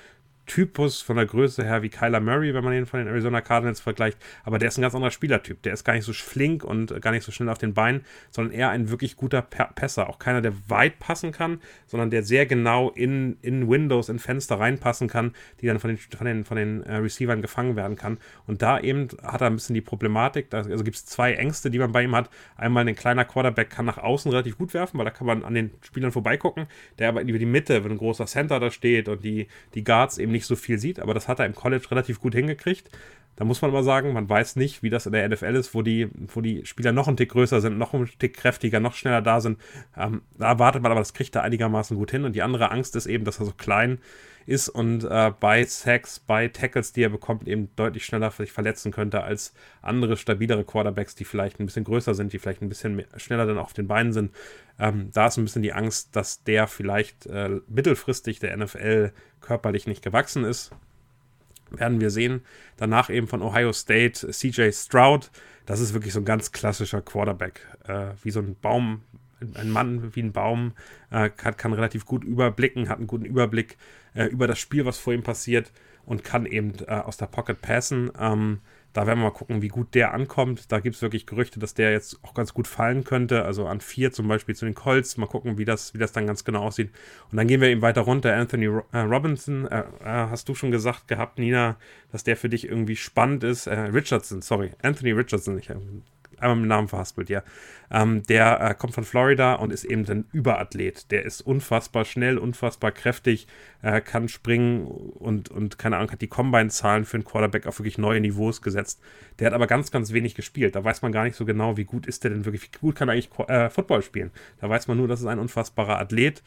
[SPEAKER 3] Typus von der Größe her wie Kyler Murray, wenn man ihn von den Arizona Cardinals vergleicht. Aber der ist ein ganz anderer Spielertyp. Der ist gar nicht so flink und gar nicht so schnell auf den Beinen, sondern eher ein wirklich guter Pässer. Auch keiner, der weit passen kann, sondern der sehr genau in, in Windows, in Fenster reinpassen kann, die dann von den, von den, von den äh, Receivern gefangen werden kann. Und da eben hat er ein bisschen die Problematik. Also gibt es zwei Ängste, die man bei ihm hat. Einmal ein kleiner Quarterback kann nach außen relativ gut werfen, weil da kann man an den Spielern vorbeigucken. Der aber über die Mitte, wenn ein großer Center da steht und die, die Guards eben nicht so viel sieht, aber das hat er im College relativ gut hingekriegt. Da muss man aber sagen, man weiß nicht, wie das in der NFL ist, wo die, wo die Spieler noch ein Tick größer sind, noch ein Tick kräftiger, noch schneller da sind. Ähm, da erwartet man aber, das kriegt er einigermaßen gut hin. Und die andere Angst ist eben, dass er so klein ist und äh, bei Sacks, bei Tackles, die er bekommt, eben deutlich schneller sich verletzen könnte als andere stabilere Quarterbacks, die vielleicht ein bisschen größer sind, die vielleicht ein bisschen mehr, schneller dann auf den Beinen sind. Ähm, da ist ein bisschen die Angst, dass der vielleicht äh, mittelfristig der NFL körperlich nicht gewachsen ist. Werden wir sehen. Danach eben von Ohio State CJ Stroud. Das ist wirklich so ein ganz klassischer Quarterback. Äh, wie so ein Baum, ein Mann wie ein Baum, äh, kann, kann, relativ gut überblicken, hat einen guten Überblick äh, über das Spiel, was vor ihm passiert und kann eben äh, aus der Pocket passen. Ähm, Da werden wir mal gucken, wie gut der ankommt. Da gibt es wirklich Gerüchte, dass der jetzt auch ganz gut fallen könnte. Also an vier zum Beispiel zu den Colts. Mal gucken, wie das, wie das dann ganz genau aussieht. Und dann gehen wir eben weiter runter. Anthony äh, Robinson, äh, äh, hast du schon gesagt gehabt, Nina, dass der für dich irgendwie spannend ist. Äh, Richardson, sorry, Anthony Richardson. Ich einmal mit dem Namen verhaspelt, ja. Ähm, der äh, kommt von Florida und ist eben ein Überathlet. Der ist unfassbar schnell, unfassbar kräftig, äh, kann springen und, und keine Ahnung, hat die Combine-Zahlen für einen Quarterback auf wirklich neue Niveaus gesetzt. Der hat aber ganz, ganz wenig gespielt. Da weiß man gar nicht so genau, wie gut ist der denn wirklich, wie gut kann er eigentlich äh, Football spielen. Da weiß man nur, das ist ein unfassbarer Athlet.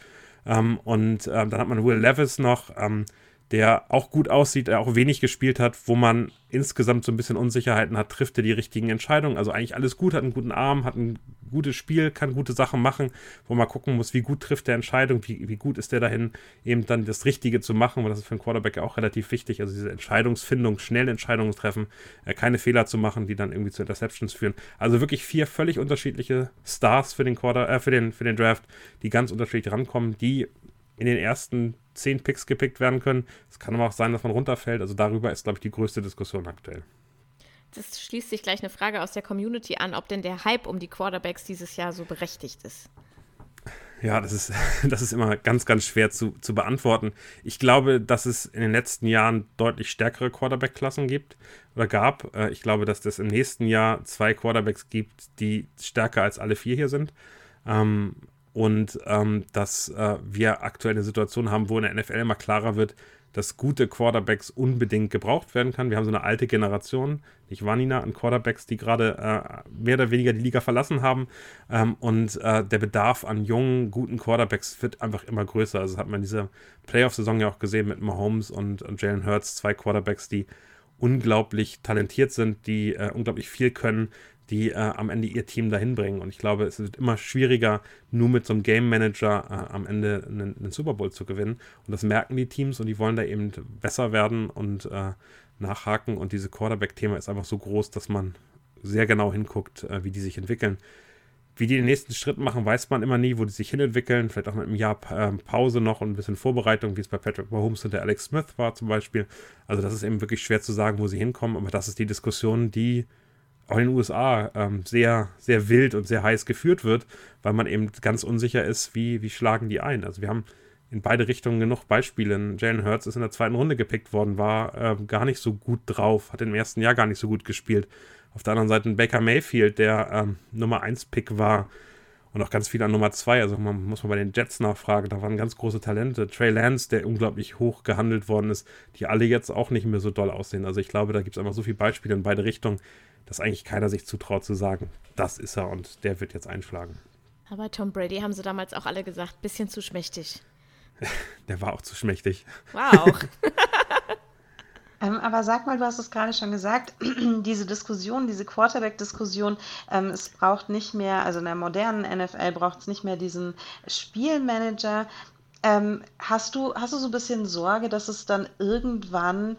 [SPEAKER 3] Ähm, und ähm, dann hat man Will Levis noch, ähm, der auch gut aussieht, der auch wenig gespielt hat, wo man insgesamt so ein bisschen Unsicherheiten hat, trifft er die richtigen Entscheidungen. Also eigentlich alles gut, hat einen guten Arm, hat ein gutes Spiel, kann gute Sachen machen, wo man gucken muss, wie gut trifft der Entscheidung, wie, wie gut ist der dahin, eben dann das Richtige zu machen, weil das ist für einen Quarterback ja auch relativ wichtig. Also diese Entscheidungsfindung, schnell Entscheidungen treffen, äh, keine Fehler zu machen, die dann irgendwie zu Interceptions führen. Also wirklich vier völlig unterschiedliche Stars für den Quarter, äh, für den, für den Draft, die ganz unterschiedlich rankommen, die in den ersten zehn Picks gepickt werden können. Es kann aber auch sein, dass man runterfällt. Also darüber ist, glaube ich, die größte Diskussion aktuell.
[SPEAKER 4] Das schließt sich gleich eine Frage aus der Community an, ob denn der Hype um die Quarterbacks dieses Jahr so berechtigt ist.
[SPEAKER 3] Ja, das ist, das ist immer ganz, ganz schwer zu, zu beantworten. Ich glaube, dass es in den letzten Jahren deutlich stärkere Quarterback-Klassen gibt oder gab. Äh, ich glaube, dass es im nächsten Jahr zwei Quarterbacks gibt, die stärker als alle vier hier sind. Ähm, und ähm, dass äh, wir aktuell eine Situation haben, wo in der NFL immer klarer wird, dass gute Quarterbacks unbedingt gebraucht werden kann. Wir haben so eine alte Generation, nicht Wanina, an Quarterbacks, die gerade äh, mehr oder weniger die Liga verlassen haben. Ähm, und äh, der Bedarf an jungen, guten Quarterbacks wird einfach immer größer. Also hat man in dieser Playoff-Saison ja auch gesehen mit Mahomes und, und Jalen Hurts, zwei Quarterbacks, die unglaublich talentiert sind, die äh, unglaublich viel können, die äh, am Ende ihr Team dahin bringen. Und ich glaube, es wird immer schwieriger, nur mit so einem Game Manager äh, am Ende einen, einen, Super Bowl zu gewinnen. Und das merken die Teams und die wollen da eben besser werden und äh, nachhaken. Und diese Quarterback-Thema ist einfach so groß, dass man sehr genau hinguckt, äh, wie die sich entwickeln. Wie die den nächsten Schritt machen, weiß man immer nie, wo die sich hinentwickeln. Vielleicht auch mit einem Jahr ähm, Pause noch und ein bisschen Vorbereitung, wie es bei Patrick Mahomes und der Alex Smith war zum Beispiel. Also das ist eben wirklich schwer zu sagen, wo sie hinkommen. Aber das ist die Diskussion, die auch in den USA ähm, sehr, sehr wild und sehr heiß geführt wird, weil man eben ganz unsicher ist, wie, wie schlagen die ein. Also wir haben in beide Richtungen genug Beispiele. Jalen Hurts ist in der zweiten Runde gepickt worden, war äh, gar nicht so gut drauf, hat im ersten Jahr gar nicht so gut gespielt. Auf der anderen Seite ein Baker Mayfield, der ähm, Nummer 1 Pick war und auch ganz viel an Nummer 2. Also man muss mal bei den Jets nachfragen, da waren ganz große Talente. Trey Lance, der unglaublich hoch gehandelt worden ist, die alle jetzt auch nicht mehr so doll aussehen. Also ich glaube, da gibt es einfach so viele Beispiele in beide Richtungen, dass eigentlich keiner sich zutraut zu sagen, das ist er und der wird jetzt einschlagen.
[SPEAKER 4] Aber Tom Brady haben sie damals auch alle gesagt, bisschen zu schmächtig.
[SPEAKER 3] der war auch zu schmächtig.
[SPEAKER 4] Wow.
[SPEAKER 2] Ähm, aber sag mal, du hast es gerade schon gesagt, diese Diskussion, diese Quarterback-Diskussion, ähm, es braucht nicht mehr, also in der modernen NFL braucht es nicht mehr diesen Spielmanager. Ähm, hast, du, hast du so ein bisschen Sorge, dass es dann irgendwann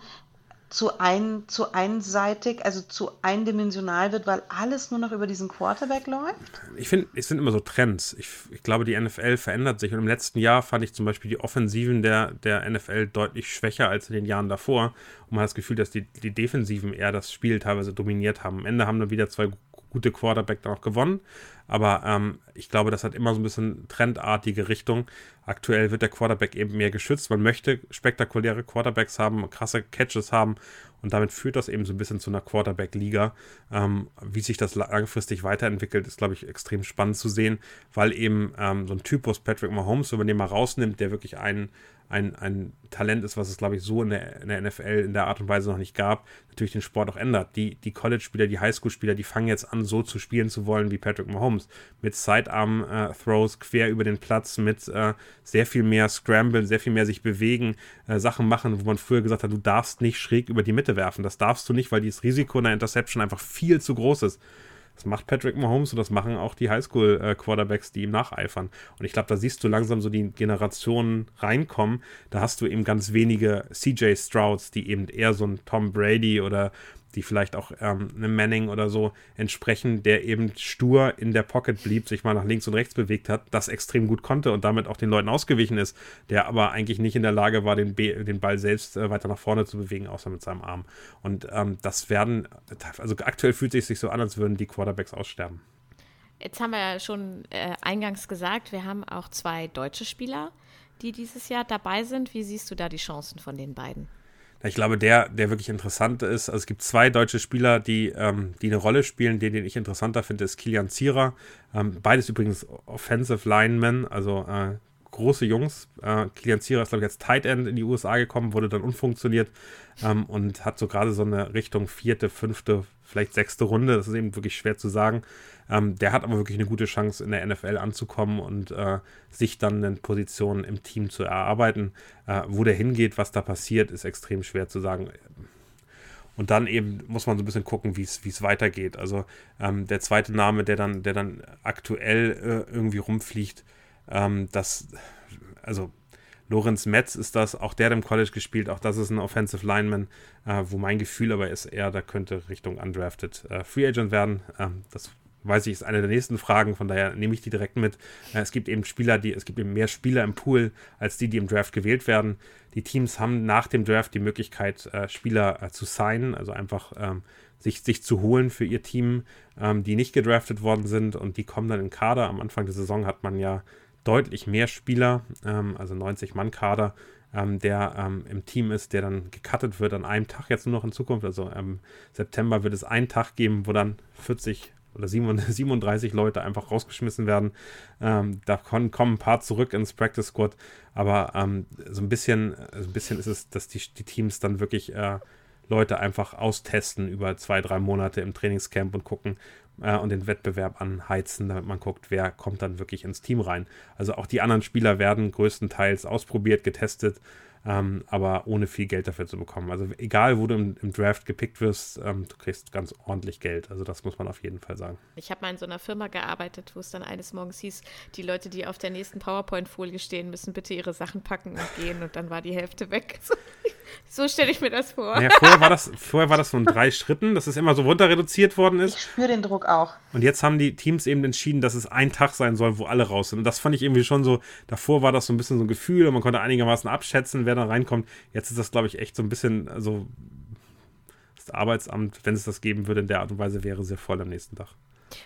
[SPEAKER 2] zu, ein, zu einseitig, also zu eindimensional wird, weil alles nur noch über diesen Quarterback läuft?
[SPEAKER 3] Ich finde, es sind immer so Trends. Ich, ich, glaube, die NFL verändert sich. Und im letzten Jahr fand ich zum Beispiel die Offensiven der, der NFL deutlich schwächer als in den Jahren davor. Und man hat das Gefühl, dass die, die Defensiven eher das Spiel teilweise dominiert haben. Am Ende haben dann wieder zwei gute Quarterback dann auch gewonnen. Aber ähm, ich glaube, das hat immer so ein bisschen trendartige Richtung. Aktuell wird der Quarterback eben mehr geschützt. Man möchte spektakuläre Quarterbacks haben, krasse Catches haben. Und damit führt das eben so ein bisschen zu einer Quarterback-Liga. Ähm, wie sich das langfristig weiterentwickelt, ist, glaube ich, extrem spannend zu sehen, weil eben ähm, so ein Typus Patrick Mahomes, wenn man den mal rausnimmt, der wirklich einen ein, ein Talent ist, was es, glaube ich, so in der, in der NFL in der Art und Weise noch nicht gab, natürlich den Sport auch ändert. Die, College-Spieler, die Highschool-Spieler, die fangen jetzt an, so zu spielen zu wollen wie Patrick Mahomes. Mit Sidearm-Throws quer über den Platz, mit äh, sehr viel mehr Scramble, sehr viel mehr sich bewegen, äh, Sachen machen, wo man früher gesagt hat, du darfst nicht schräg über die Mitte werfen. Das darfst du nicht, weil dieses Risiko einer Interception einfach viel zu groß ist. Das macht Patrick Mahomes und das machen auch die Highschool-Quarterbacks, die ihm nacheifern. Und ich glaube, da siehst du langsam so die Generationen reinkommen. Da hast du eben ganz wenige CJ Strouds, die eben eher so ein Tom Brady oder die vielleicht auch ähm, einem Manning oder so entsprechen, der eben stur in der Pocket blieb, sich mal nach links und rechts bewegt hat, das extrem gut konnte und damit auch den Leuten ausgewichen ist, der aber eigentlich nicht in der Lage war, den, B den Ball selbst äh, weiter nach vorne zu bewegen, außer mit seinem Arm. Und ähm, das werden, also aktuell fühlt es sich so an, als würden die Quarterbacks aussterben.
[SPEAKER 4] Jetzt haben wir ja schon äh, eingangs gesagt, wir haben auch zwei deutsche Spieler, die dieses Jahr dabei sind. Wie siehst du da die Chancen von den beiden?
[SPEAKER 3] Ich glaube, der, der wirklich interessant ist, also es gibt zwei deutsche Spieler, die, ähm, die eine Rolle spielen. Den, den ich interessanter finde, ist Kilian Zierer. Ähm, beides übrigens Offensive Linemen, also äh, große Jungs. Äh, Kilian Zierer ist, glaube ich, jetzt Tight End in die USA gekommen, wurde dann unfunktioniert ähm, und hat so gerade so eine Richtung vierte, fünfte, vielleicht sechste Runde. Das ist eben wirklich schwer zu sagen. Ähm, der hat aber wirklich eine gute Chance, in der NFL anzukommen und äh, sich dann eine Position im Team zu erarbeiten. Äh, wo der hingeht, was da passiert, ist extrem schwer zu sagen. Und dann eben muss man so ein bisschen gucken, wie es weitergeht. Also ähm, der zweite Name, der dann, der dann aktuell äh, irgendwie rumfliegt, ähm, das, also Lorenz Metz ist das, auch der hat im College gespielt, auch das ist ein Offensive Lineman, äh, wo mein Gefühl aber ist, er, da könnte Richtung Undrafted äh, Free Agent werden. Ähm, das weiß ich, ist eine der nächsten Fragen, von daher nehme ich die direkt mit. Äh, es gibt eben Spieler, die, es gibt eben mehr Spieler im Pool, als die, die im Draft gewählt werden. Die Teams haben nach dem Draft die Möglichkeit, äh, Spieler äh, zu signen, also einfach ähm, sich, sich zu holen für ihr Team, ähm, die nicht gedraftet worden sind und die kommen dann in Kader. Am Anfang der Saison hat man ja deutlich mehr Spieler, ähm, also 90-Mann-Kader, ähm, der ähm, im Team ist, der dann gecuttet wird an einem Tag jetzt nur noch in Zukunft. Also im September wird es einen Tag geben, wo dann 40 oder 37 Leute einfach rausgeschmissen werden. Ähm, da kommen, ein paar zurück ins Practice Squad, aber ähm, so ein bisschen, so ein bisschen ist es, dass die, die Teams dann wirklich äh, Leute einfach austesten über zwei, drei Monate im Trainingscamp und gucken äh, und den Wettbewerb anheizen, damit man guckt, wer kommt dann wirklich ins Team rein. Also auch die anderen Spieler werden größtenteils ausprobiert, getestet ähm, aber ohne viel Geld dafür zu bekommen. Also egal, wo du im, im Draft gepickt wirst, ähm, du kriegst ganz ordentlich Geld. Also das muss man auf jeden Fall sagen.
[SPEAKER 4] Ich habe mal in so einer Firma gearbeitet, wo es dann eines Morgens hieß, die Leute, die auf der nächsten PowerPoint-Folie stehen, müssen bitte ihre Sachen packen und gehen und dann war die Hälfte weg. So, so stelle ich mir das vor.
[SPEAKER 3] Ja, vorher, war das, vorher war das so in drei Schritten, dass es immer so runter reduziert worden ist.
[SPEAKER 2] Ich spüre den Druck auch.
[SPEAKER 3] Und jetzt haben die Teams eben entschieden, dass es ein Tag sein soll, wo alle raus sind. Und das fand ich irgendwie schon so, davor war das so ein bisschen so ein Gefühl und man konnte einigermaßen abschätzen, wer da reinkommt. Jetzt ist das, glaube ich, echt so ein bisschen, also das Arbeitsamt, wenn es das geben würde, in der Art und Weise wäre sehr voll am nächsten Tag.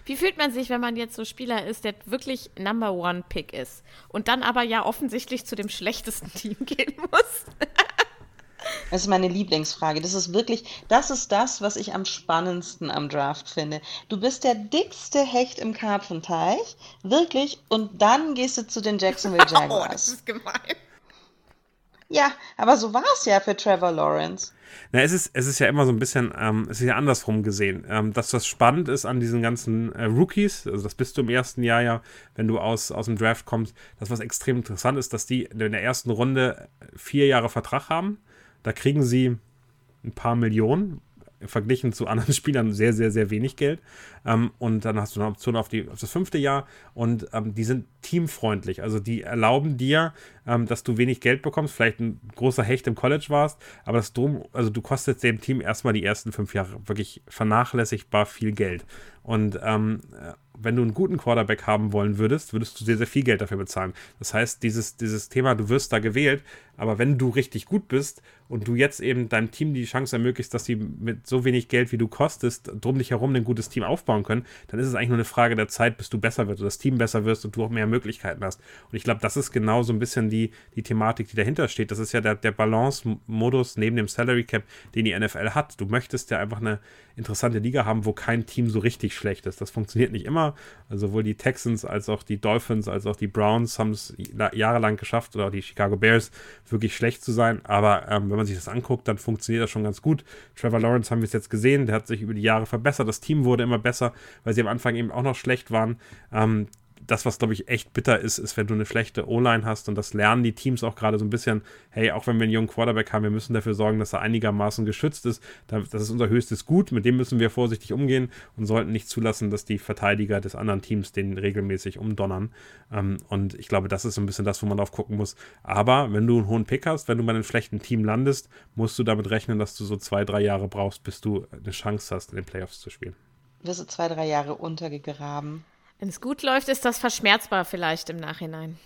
[SPEAKER 4] Wie fühlt man sich, wenn man jetzt so Spieler ist, der wirklich Number One Pick ist und dann aber ja offensichtlich zu dem schlechtesten Team gehen muss?
[SPEAKER 2] Das ist meine Lieblingsfrage. Das ist wirklich, das ist das, was ich am spannendsten am Draft finde. Du bist der dickste Hecht im Karpfenteich, wirklich, und dann gehst du zu den Jacksonville Jaguars. Oh, das ist gemein. Ja, aber so war es ja für Trevor Lawrence.
[SPEAKER 3] Na, es ist, es ist ja immer so ein bisschen, ähm, es ist ja andersrum gesehen, ähm, dass das spannend ist an diesen ganzen äh, Rookies, also das bist du im ersten Jahr ja, wenn du aus, aus dem Draft kommst, das was extrem interessant ist, dass die in der ersten Runde vier Jahre Vertrag haben, da kriegen sie ein paar Millionen, verglichen zu anderen Spielern sehr, sehr, sehr wenig Geld. Ähm, und dann hast du eine Option auf, die, auf das fünfte Jahr und ähm, die sind teamfreundlich. Also die erlauben dir, ähm, dass du wenig Geld bekommst, vielleicht ein großer Hecht im College warst, aber das drum, also du kostest dem Team erstmal die ersten fünf Jahre wirklich vernachlässigbar viel Geld. Und ähm, wenn du einen guten Quarterback haben wollen würdest, würdest du sehr, sehr viel Geld dafür bezahlen. Das heißt, dieses, dieses Thema, du wirst da gewählt, aber wenn du richtig gut bist und du jetzt eben deinem Team die Chance ermöglicht, dass sie mit so wenig Geld, wie du kostest, drum dich herum ein gutes Team aufbauen können, dann ist es eigentlich nur eine Frage der Zeit, bis du besser wirst das Team besser wirst und du auch mehr Möglichkeiten hast. Und ich glaube, das ist genau so ein bisschen die, die Thematik, die dahinter steht. Das ist ja der, der Balance-Modus neben dem Salary Cap, den die NFL hat. Du möchtest ja einfach eine interessante Liga haben, wo kein Team so richtig schlecht ist. Das funktioniert nicht immer. Also sowohl die Texans als auch die Dolphins als auch die Browns haben es jahrelang geschafft oder die Chicago Bears wirklich schlecht zu sein. Aber ähm, wenn man sich das anguckt, dann funktioniert das schon ganz gut. Trevor Lawrence haben wir es jetzt gesehen, der hat sich über die Jahre verbessert. Das Team wurde immer besser, weil sie am Anfang eben auch noch schlecht waren. Ähm, das, was, glaube ich, echt bitter ist, ist, wenn du eine schlechte O-Line hast und das lernen die Teams auch gerade so ein bisschen, hey, auch wenn wir einen jungen Quarterback haben, wir müssen dafür sorgen, dass er einigermaßen geschützt ist. Das ist unser höchstes Gut, mit dem müssen wir vorsichtig umgehen und sollten nicht zulassen, dass die Verteidiger des anderen Teams den regelmäßig umdonnern. Ähm, und ich glaube, das ist so ein bisschen das, wo man drauf gucken muss. Aber wenn du einen hohen Pick hast, wenn du bei einem schlechten Team landest, musst du damit rechnen, dass du so zwei, drei Jahre brauchst, bis du eine Chance hast, in den Playoffs zu spielen.
[SPEAKER 2] Wirst du zwei, drei Jahre untergegraben.
[SPEAKER 4] Wenn es gut läuft, ist das verschmerzbar vielleicht im Nachhinein.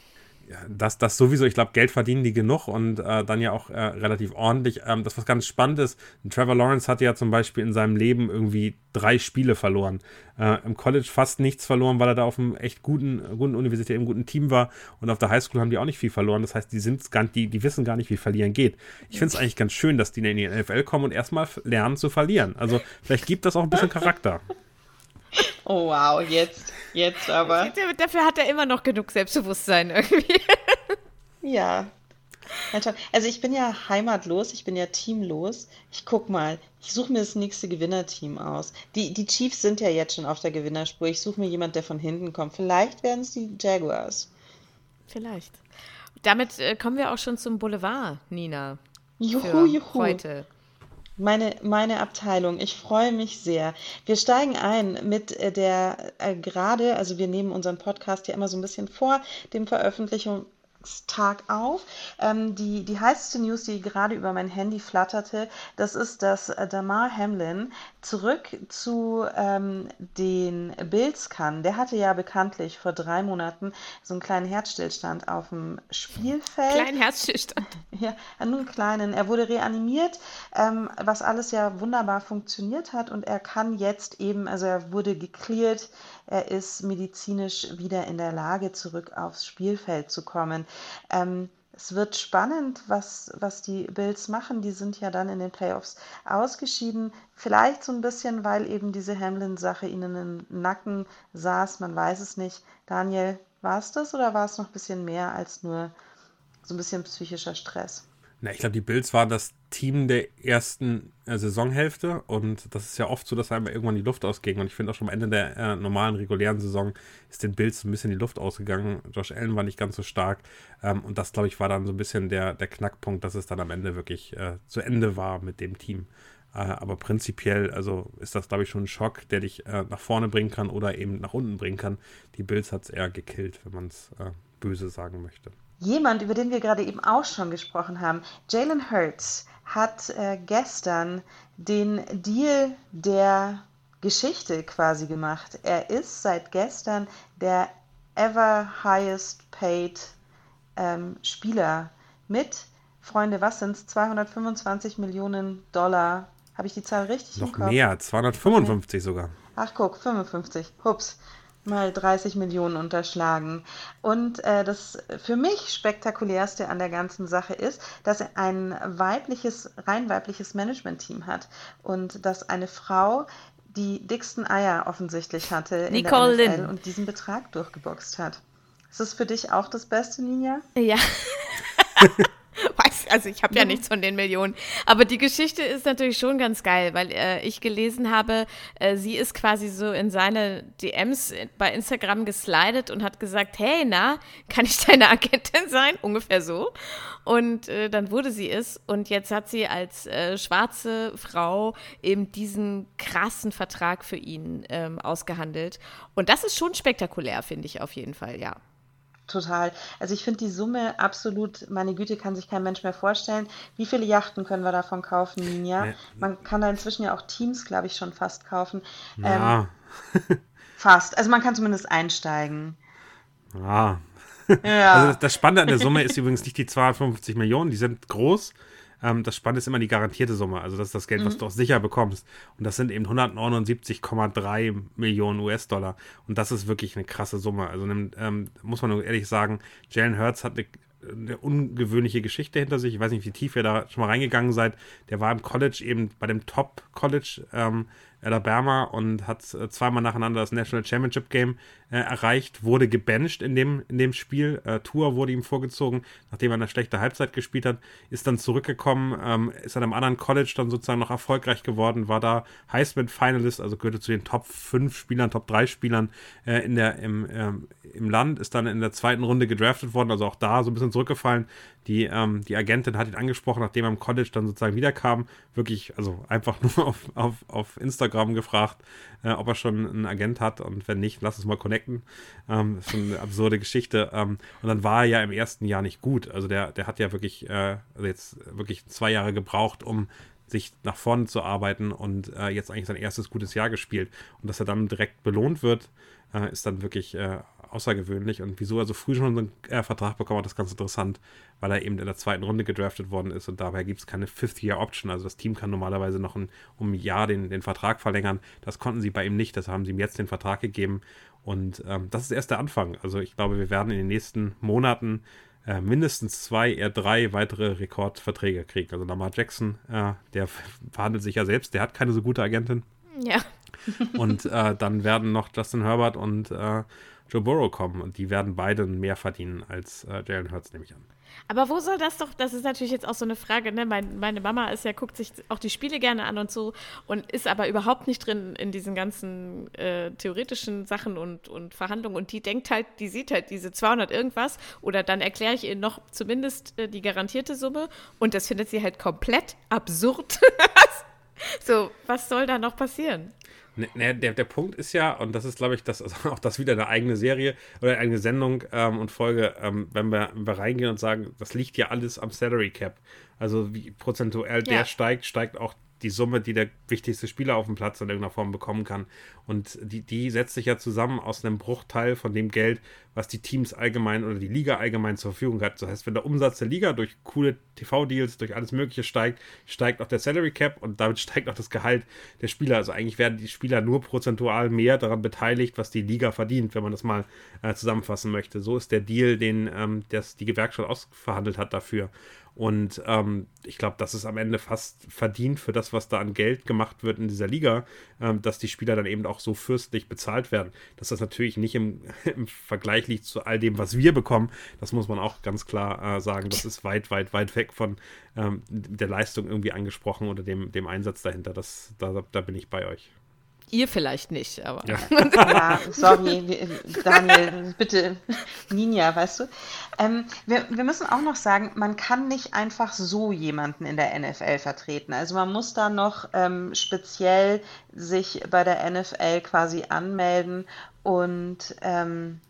[SPEAKER 3] Ja, das, das sowieso, ich glaube, Geld verdienen die genug und äh, dann ja auch äh, relativ ordentlich. Ähm, das, was ganz spannend ist, Trevor Lawrence hatte ja zum Beispiel in seinem Leben irgendwie drei Spiele verloren. Äh, Im College fast nichts verloren, weil er da auf einem echt guten, guten Universität, im guten Team war und auf der Highschool haben die auch nicht viel verloren. Das heißt, die, sind gar, die, die wissen gar nicht, wie verlieren geht. Ich finde es eigentlich ganz schön, dass die in die NFL kommen und erstmal lernen zu verlieren. Also vielleicht gibt das auch ein bisschen Charakter.
[SPEAKER 2] Oh wow, jetzt, jetzt aber.
[SPEAKER 4] Dafür hat er immer noch genug Selbstbewusstsein irgendwie.
[SPEAKER 2] Ja. Also ich bin ja heimatlos, ich bin ja teamlos. Ich guck mal, ich suche mir das nächste Gewinnerteam aus. Die, die Chiefs sind ja jetzt schon auf der Gewinnerspur. Ich suche mir jemanden, der von hinten kommt. Vielleicht werden es die Jaguars.
[SPEAKER 4] Vielleicht. Damit äh, kommen wir auch schon zum Boulevard, Nina.
[SPEAKER 2] Juhu, juhu. Heute. Meine, meine Abteilung. Ich freue mich sehr. Wir steigen ein mit äh, der äh, gerade, also wir nehmen unseren Podcast ja immer so ein bisschen vor dem Veröffentlichung Tag auf. Ähm, die, die heißeste News, die gerade über mein Handy flatterte, das ist, dass äh, Damar Hamlin zurück zu ähm, den Bills kann. Der hatte ja bekanntlich vor drei Monaten so einen kleinen Herzstillstand auf dem Spielfeld.
[SPEAKER 4] Kleinen Herzstillstand.
[SPEAKER 2] Ja, nur einen kleinen. Er wurde reanimiert, ähm, was alles ja wunderbar funktioniert hat und er kann jetzt eben, also er wurde geklärt, er ist medizinisch wieder in der Lage, zurück aufs Spielfeld zu kommen. Ähm, es wird spannend, was, was die Bills machen. Die sind ja dann in den Playoffs ausgeschieden. Vielleicht so ein bisschen, weil eben diese Hamlin-Sache ihnen im Nacken saß. Man weiß es nicht. Daniel, war es das oder war es noch ein bisschen mehr als nur so ein bisschen psychischer Stress?
[SPEAKER 3] Na, ich glaube, die Bills waren das Team der ersten äh, Saisonhälfte und das ist ja oft so, dass einmal irgendwann die Luft ausging. Und ich finde auch schon am Ende der äh, normalen, regulären Saison ist den Bills ein bisschen die Luft ausgegangen. Josh Allen war nicht ganz so stark. Ähm, und das, glaube ich, war dann so ein bisschen der, der Knackpunkt, dass es dann am Ende wirklich äh, zu Ende war mit dem Team. Äh, aber prinzipiell, also ist das, glaube ich, schon ein Schock, der dich äh, nach vorne bringen kann oder eben nach unten bringen kann. Die Bills hat es eher gekillt, wenn man es äh, böse sagen möchte.
[SPEAKER 2] Jemand, über den wir gerade eben auch schon gesprochen haben, Jalen Hurts, hat äh, gestern den Deal der Geschichte quasi gemacht. Er ist seit gestern der ever highest paid ähm, Spieler mit, Freunde, was sind es? 225 Millionen Dollar. Habe ich die Zahl richtig
[SPEAKER 3] Noch mehr, 255 okay. sogar.
[SPEAKER 2] Ach guck, 55. Hups mal 30 Millionen unterschlagen. Und äh, das für mich spektakulärste an der ganzen Sache ist, dass er ein weibliches, rein weibliches Management-Team hat und dass eine Frau die dicksten Eier offensichtlich hatte
[SPEAKER 4] Nicole
[SPEAKER 2] in der NFL Lynn. und diesen Betrag durchgeboxt hat. Ist das für dich auch das Beste, Ninja?
[SPEAKER 4] Ja. Also ich habe ja nichts von den Millionen. Aber die Geschichte ist natürlich schon ganz geil, weil äh, ich gelesen habe, äh, sie ist quasi so in seine DMs bei Instagram geslidet und hat gesagt, hey, na, kann ich deine Agentin sein? Ungefähr so. Und äh, dann wurde sie es. Und jetzt hat sie als äh, schwarze Frau eben diesen krassen Vertrag für ihn ähm, ausgehandelt. Und das ist schon spektakulär, finde ich auf jeden Fall, ja.
[SPEAKER 2] Total. Also ich finde die Summe absolut, meine Güte, kann sich kein Mensch mehr vorstellen. Wie viele Yachten können wir davon kaufen, Ninja? Ja. Man kann da inzwischen ja auch Teams, glaube ich, schon fast kaufen.
[SPEAKER 3] Ja.
[SPEAKER 2] Ähm, fast. Also man kann zumindest einsteigen.
[SPEAKER 3] Ja. ja. Also das Spannende an der Summe ist übrigens nicht die 250 Millionen, die sind groß. Ähm, das Spannende ist immer die garantierte Summe. Also das ist das Geld, mhm. was du auch sicher bekommst. Und das sind eben 179,3 Millionen US-Dollar. Und das ist wirklich eine krasse Summe. Also ähm, muss man nur ehrlich sagen, Jalen Hurts hat eine eine ungewöhnliche Geschichte hinter sich. Ich weiß nicht, wie tief ihr da schon mal reingegangen seid. Der war im College eben bei dem Top College ähm, Alabama und hat äh, zweimal nacheinander das National Championship Game äh, erreicht, wurde gebencht in dem, in dem Spiel. Äh, Tour wurde ihm vorgezogen, nachdem er eine schlechte Halbzeit gespielt hat, ist dann zurückgekommen, ähm, ist an einem anderen College dann sozusagen noch erfolgreich geworden, war da Heisman-Finalist, also gehörte zu den Top 5 Spielern, Top 3 Spielern äh, in der, im, ähm, im Land, ist dann in der zweiten Runde gedraftet worden, also auch da so ein bisschen zurückgefallen. Die, ähm, die Agentin hat ihn angesprochen, nachdem er im College dann sozusagen wiederkam. Wirklich, also einfach nur auf, auf, auf Instagram gefragt, äh, ob er schon einen Agent hat und wenn nicht, lass uns mal connecten. Ähm, schon eine absurde Geschichte. Ähm, und dann war er ja im ersten Jahr nicht gut. Also der, der hat ja wirklich, äh, also jetzt wirklich zwei Jahre gebraucht, um sich nach vorne zu arbeiten und äh, jetzt eigentlich sein erstes gutes Jahr gespielt. Und dass er dann direkt belohnt wird, äh, ist dann wirklich äh, außergewöhnlich. Und wieso er so früh schon einen äh, Vertrag bekommen hat, ist ganz interessant, weil er eben in der zweiten Runde gedraftet worden ist und dabei gibt es keine Fifth-Year-Option. Also das Team kann normalerweise noch ein, um ein Jahr den, den Vertrag verlängern. Das konnten sie bei ihm nicht, das haben sie ihm jetzt den Vertrag gegeben. Und ähm, das ist erst der Anfang. Also ich glaube, wir werden in den nächsten Monaten äh, mindestens zwei, eher drei weitere Rekordverträge kriegen. Also Lamar Jackson, äh, der verhandelt sich ja selbst, der hat keine so gute Agentin.
[SPEAKER 4] Ja.
[SPEAKER 3] und äh, dann werden noch Justin Herbert und äh, Joe Burrow kommen und die werden beide mehr verdienen als äh, Jalen Hurts, nehme ich an.
[SPEAKER 4] Aber wo soll das doch, das ist natürlich jetzt auch so eine Frage, ne? Mein, meine Mama ist ja, guckt sich auch die Spiele gerne an und so und ist aber überhaupt nicht drin in diesen ganzen äh, theoretischen Sachen und, und Verhandlungen und die denkt halt, die sieht halt diese 200 irgendwas oder dann erkläre ich ihr noch zumindest äh, die garantierte Summe und das findet sie halt komplett absurd. so, was soll da noch passieren?
[SPEAKER 3] Ne, ne, der, der Punkt ist ja, und das ist, glaube ich, das, also auch das wieder eine eigene Serie oder eine eigene Sendung ähm, und Folge, ähm, wenn, wir, wenn wir reingehen und sagen, das liegt ja alles am Salary Cap. Also wie prozentuell ja. der steigt, steigt auch die Summe, die der wichtigste Spieler auf dem Platz in irgendeiner Form bekommen kann. Und die, die setzt sich ja zusammen aus einem Bruchteil von dem Geld, was die Teams allgemein oder die Liga allgemein zur Verfügung hat. Das heißt, wenn der Umsatz der Liga durch coole TV-Deals, durch alles Mögliche steigt, steigt auch der Salary Cap und damit steigt auch das Gehalt der Spieler. Also eigentlich werden die Spieler nur prozentual mehr daran beteiligt, was die Liga verdient, wenn man das mal äh, zusammenfassen möchte. So ist der Deal, den ähm, das die Gewerkschaft ausverhandelt hat dafür. Und ähm, ich glaube, das ist am Ende fast verdient für das, was da an Geld gemacht wird in dieser Liga, ähm, dass die Spieler dann eben auch so fürstlich bezahlt werden. Dass das natürlich nicht im, im, Vergleich liegt zu all dem, was wir bekommen, das muss man auch ganz klar äh, sagen. Das ist weit, weit, weit weg von ähm, der Leistung irgendwie angesprochen oder dem, dem Einsatz dahinter. Das, da, da bin ich bei euch.
[SPEAKER 4] Ihr vielleicht nicht, aber.
[SPEAKER 2] Ja, ja sorry, Daniel, bitte, Ninja, weißt du. Ähm, wir, wir müssen auch noch sagen, man kann nicht einfach so jemanden in der NFL vertreten. Also man muss da noch ähm, speziell sich bei der NFL quasi anmelden und ähm,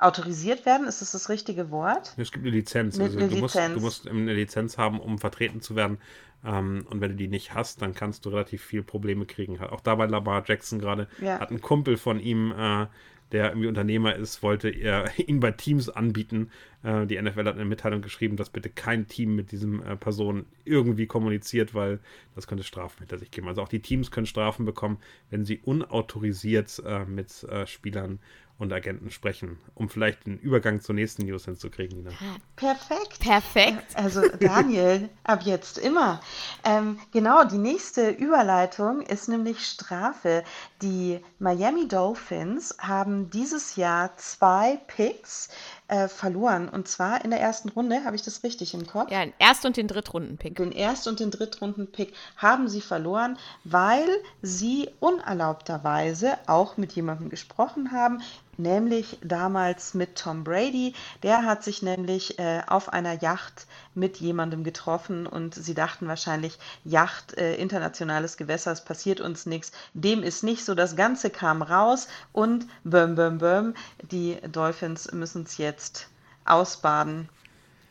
[SPEAKER 2] autorisiert werden. Ist das das richtige Wort?
[SPEAKER 3] Es gibt eine Lizenz. Also eine du, Lizenz. Musst, du musst eine Lizenz haben, um vertreten zu werden. Ähm, und wenn du die nicht hast, dann kannst du relativ viel Probleme kriegen. Auch da bei Lamar Jackson gerade ja. hat ein Kumpel von ihm, äh, der irgendwie Unternehmer ist, wollte er ihn bei Teams anbieten. Äh, die NFL hat eine Mitteilung geschrieben, dass bitte kein Team mit diesem äh, Person irgendwie kommuniziert, weil das könnte Strafen hinter sich geben. Also auch die Teams können Strafen bekommen, wenn sie unautorisiert äh, mit äh, Spielern und Agenten sprechen, um vielleicht den Übergang zur nächsten News hinzukriegen, Nina.
[SPEAKER 2] Perfekt.
[SPEAKER 4] Perfekt.
[SPEAKER 2] Also Daniel, ab jetzt immer. Ähm, genau, die nächste Überleitung ist nämlich Strafe. Die Miami Dolphins haben dieses Jahr zwei Picks äh, verloren. Und zwar in der ersten Runde, habe ich das richtig im Kopf?
[SPEAKER 4] Ja, den Erst- und den Drittrunden-Pick.
[SPEAKER 2] Den Erst- und den Drittrunden-Pick haben sie verloren, weil sie unerlaubterweise auch mit jemandem gesprochen haben, nämlich damals mit Tom Brady. Der hat sich nämlich äh, auf einer Yacht mit jemandem getroffen und sie dachten wahrscheinlich, Yacht, äh, internationales Gewässer, es passiert uns nichts. Dem ist nicht so. Das Ganze kam raus und böm, böm, böm, die Dolphins müssen es jetzt ausbaden.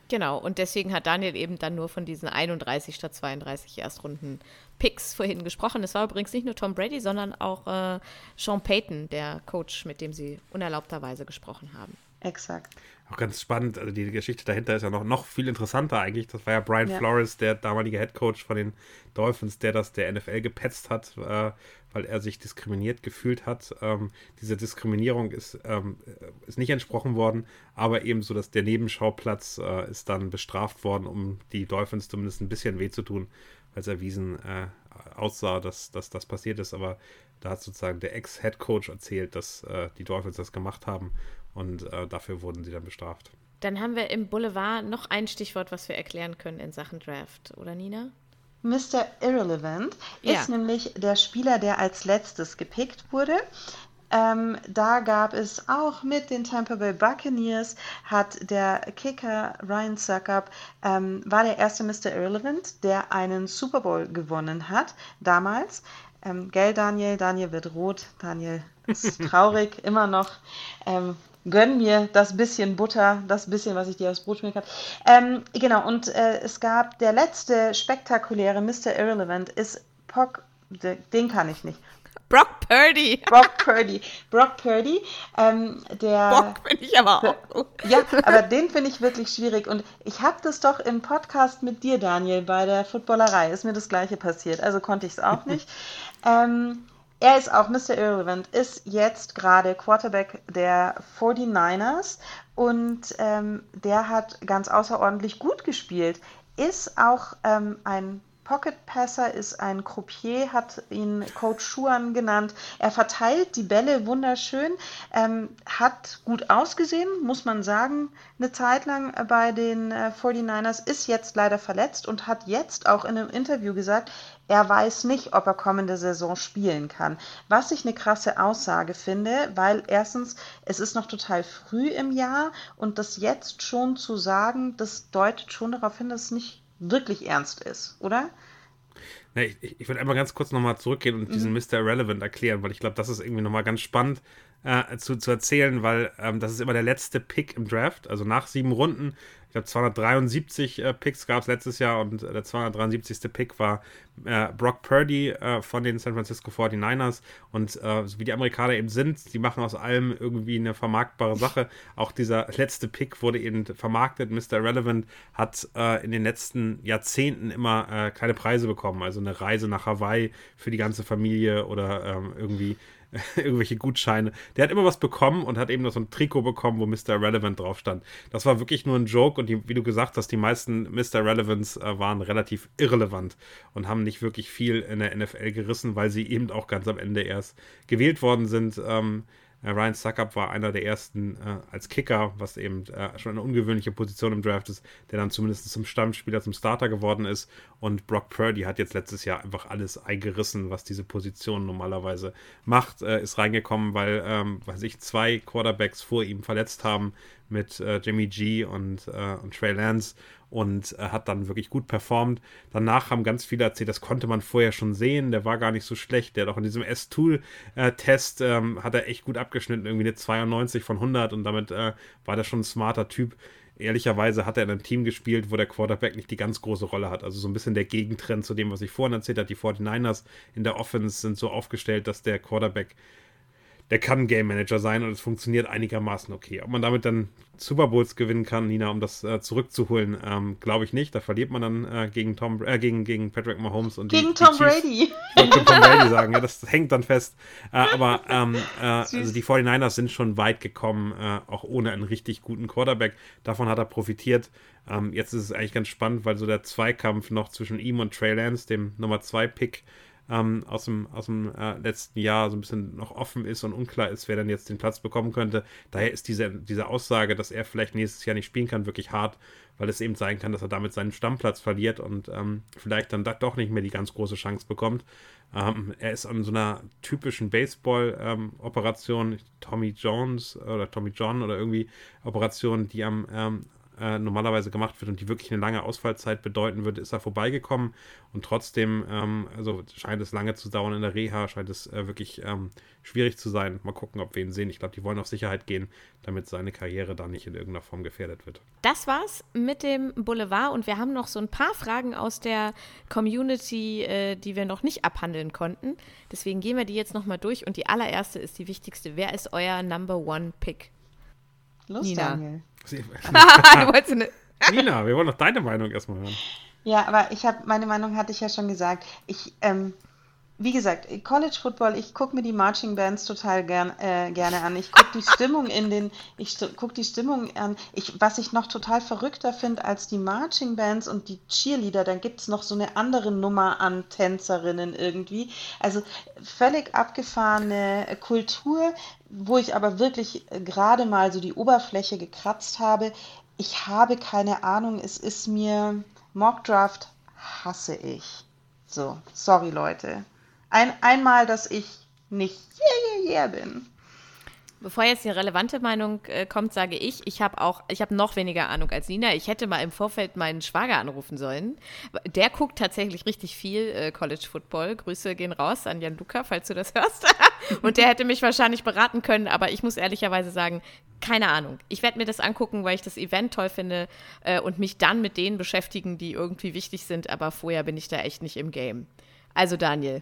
[SPEAKER 4] Genau, und deswegen hat Daniel eben dann nur von diesen 31 statt 32 Erstrunden Picks vorhin gesprochen. Es war übrigens nicht nur Tom Brady, sondern auch äh, Sean Payton, der Coach, mit dem sie unerlaubterweise gesprochen haben.
[SPEAKER 2] Exakt.
[SPEAKER 3] Auch ganz spannend, also die Geschichte dahinter ist ja noch, noch viel interessanter eigentlich. Das war ja Brian ja. Flores, der damalige Head Coach von den Dolphins, der das der NFL gepetzt hat, äh, weil er sich diskriminiert gefühlt hat. Ähm, diese Diskriminierung ist, ähm, ist nicht entsprochen worden, aber ebenso, dass der Nebenschauplatz äh, ist dann bestraft worden, um die Dolphins zumindest ein bisschen weh zu tun weil es erwiesen äh, aussah, dass, dass das passiert ist. Aber da hat sozusagen der Ex-Head-Coach erzählt, dass äh, die Dolphins das gemacht haben und äh, dafür wurden sie dann bestraft.
[SPEAKER 4] Dann haben wir im Boulevard noch ein Stichwort, was wir erklären können in Sachen Draft, oder Nina?
[SPEAKER 2] Mr. Irrelevant
[SPEAKER 4] Ja.
[SPEAKER 2] ist nämlich der Spieler, der als letztes gepickt wurde. Ähm, da gab es auch mit den Tampa Bay Buccaneers, hat der Kicker Ryan Suckup, ähm, war der erste Mr. Irrelevant, der einen Super Bowl gewonnen hat, damals. Ähm, gell, Daniel? Daniel wird rot. Daniel ist traurig, immer noch. Ähm, gönn mir das bisschen Butter, das bisschen, was ich dir aufs Brot schmieren kann. Ähm, genau, und äh, es gab der letzte spektakuläre Mr. Irrelevant ist Pock, de- den kann ich nicht.
[SPEAKER 4] Brock Purdy.
[SPEAKER 2] Brock Purdy. Brock Purdy, ähm, der.
[SPEAKER 4] Brock finde ich aber auch gut.
[SPEAKER 2] Ja, aber den finde ich wirklich schwierig. Und ich habe das doch im Podcast mit dir, Daniel, bei der Footballerei. Ist mir das gleiche passiert. Also konnte ich es auch nicht. ähm, er ist auch Mr. Irrelevant, ist jetzt gerade Quarterback der 49ers und ähm, der hat ganz außerordentlich gut gespielt. Ist auch ähm, ein Pocket Passer, ist ein Croupier, hat ihn Coach Schuan genannt. Er verteilt die Bälle wunderschön, ähm, hat gut ausgesehen, muss man sagen, eine Zeit lang bei den äh, 49ers, ist jetzt leider verletzt und hat jetzt auch in einem Interview gesagt, er weiß nicht, ob er kommende Saison spielen kann. Was ich eine krasse Aussage finde, weil erstens, es ist noch total früh im Jahr und das jetzt schon zu sagen, das deutet schon darauf hin, dass es nicht wirklich ernst ist, oder?
[SPEAKER 3] Ja, ich, ich würde einmal ganz kurz nochmal zurückgehen und diesen Mr. Irrelevant erklären, weil ich glaube, das ist irgendwie nochmal ganz spannend äh, zu, zu erzählen, weil ähm, das ist immer der letzte Pick im Draft, also nach sieben Runden. Ich glaube, 273 äh, Picks gab es letztes Jahr und äh, der 273. Pick war äh, Brock Purdy äh, von den San Francisco 49ers. Und äh, so wie die Amerikaner eben sind, die machen aus allem irgendwie eine vermarktbare Sache. Auch dieser letzte Pick wurde eben vermarktet. Mr. Irrelevant hat in den letzten Jahrzehnten immer kleine Preise bekommen. Also eine Reise nach Hawaii für die ganze Familie oder ähm, irgendwie irgendwelche Gutscheine. Der hat immer was bekommen und hat eben noch so ein Trikot bekommen, wo Mr. Relevant drauf stand. Das war wirklich nur ein Joke und die, wie du gesagt hast, die meisten Mr. Relevants äh, waren relativ irrelevant und haben nicht wirklich viel in der NFL gerissen, weil sie eben auch ganz am Ende erst gewählt worden sind. Ähm, äh, Ryan Suckup war einer der ersten äh, als Kicker, was eben äh, schon eine ungewöhnliche Position im Draft ist, der dann zumindest zum Stammspieler, zum Starter geworden ist. Und Brock Purdy hat jetzt letztes Jahr einfach alles eingerissen, was diese Position normalerweise macht. Äh, ist reingekommen, weil, ähm, sich zwei Quarterbacks vor ihm verletzt haben mit äh, Jimmy G und, äh, und Trey Lance und äh, hat dann wirklich gut performt. Danach haben ganz viele erzählt, das konnte man vorher schon sehen, der war gar nicht so schlecht. Der hat auch in diesem S-Tool-Test ähm, hat er echt gut abgeschnitten, irgendwie eine 92 von 100 und damit äh, war der schon ein smarter Typ. Ehrlicherweise hat er in einem Team gespielt, wo der Quarterback nicht die ganz große Rolle hat. Also so ein bisschen der Gegentrend zu dem, was ich vorhin erzählt habe. Die 49ers in der Offense sind so aufgestellt, dass der Quarterback der kann Game Manager sein und es funktioniert einigermaßen okay. Ob man damit dann Super Bowls gewinnen kann, Nina, um das äh, zurückzuholen, ähm, glaube ich nicht. Da verliert man dann äh, gegen Tom, äh, gegen, gegen Patrick Mahomes und
[SPEAKER 2] Gegen
[SPEAKER 3] die,
[SPEAKER 2] Tom
[SPEAKER 3] die.
[SPEAKER 2] Brady.
[SPEAKER 3] Ich Tom Brady sagen, ja, das hängt dann fest. Äh, aber ähm, äh, also die 49ers sind schon weit gekommen, äh, auch ohne einen richtig guten Quarterback. Davon hat er profitiert. Ähm, jetzt ist es eigentlich ganz spannend, weil so der Zweikampf noch zwischen ihm und Trey Lance, dem Nummer 2 Pick, ähm, aus dem, aus dem äh, letzten Jahr so ein bisschen noch offen ist und unklar ist, wer dann jetzt den Platz bekommen könnte. Daher ist diese, diese Aussage, dass er vielleicht nächstes Jahr nicht spielen kann, wirklich hart, weil es eben sein kann, dass er damit seinen Stammplatz verliert und ähm, vielleicht dann da doch nicht mehr die ganz große Chance bekommt. Ähm, er ist an so einer typischen Baseball-Operation, Tommy Jones oder Tommy John oder irgendwie Operation, die am ähm, äh, normalerweise gemacht wird und die wirklich eine lange Ausfallzeit bedeuten würde, ist er vorbeigekommen und trotzdem, ähm, also scheint es lange zu dauern in der Reha, scheint es äh, wirklich ähm, schwierig zu sein. Mal gucken, ob wir ihn sehen. Ich glaube, die wollen auf Sicherheit gehen, damit seine Karriere da nicht in irgendeiner Form gefährdet wird.
[SPEAKER 4] Das war's mit dem Boulevard und wir haben noch so ein paar Fragen aus der Community, äh, die wir noch nicht abhandeln konnten. Deswegen gehen wir die jetzt nochmal durch und die allererste ist die wichtigste. Wer ist euer Number One Pick?
[SPEAKER 2] Los,
[SPEAKER 4] Nina.
[SPEAKER 2] Daniel.
[SPEAKER 4] Du wolltest eine
[SPEAKER 3] Nina, wir wollen doch deine Meinung erstmal hören.
[SPEAKER 2] Ja, aber ich habe, meine Meinung hatte ich ja schon gesagt. Ich, ähm, wie gesagt, College Football, ich gucke mir die Marching Bands total gern, äh, gerne an. Ich gucke die Stimmung in den, ich gucke die Stimmung an. Ich, was ich noch total verrückter finde als die Marching Bands und die Cheerleader, dann gibt es noch so eine andere Nummer an Tänzerinnen irgendwie. Also völlig abgefahrene Kultur, wo ich aber wirklich gerade mal so die Oberfläche gekratzt habe. Ich habe keine Ahnung, es ist mir Mockdraft hasse ich. So, sorry Leute. Ein, einmal, dass ich nicht yeah, yeah, yeah bin.
[SPEAKER 4] Bevor jetzt die relevante Meinung äh, kommt, sage ich, ich habe auch, ich habe noch weniger Ahnung als Nina. Ich hätte mal im Vorfeld meinen Schwager anrufen sollen. Der guckt tatsächlich richtig viel äh, College Football. Grüße gehen raus an Jan Luca, falls du das hörst. Und der hätte mich wahrscheinlich beraten können, aber ich muss ehrlicherweise sagen, keine Ahnung. Ich werde mir das angucken, weil ich das Event toll finde äh, und mich dann mit denen beschäftigen, die irgendwie wichtig sind, aber vorher bin ich da echt nicht im Game. Also Daniel,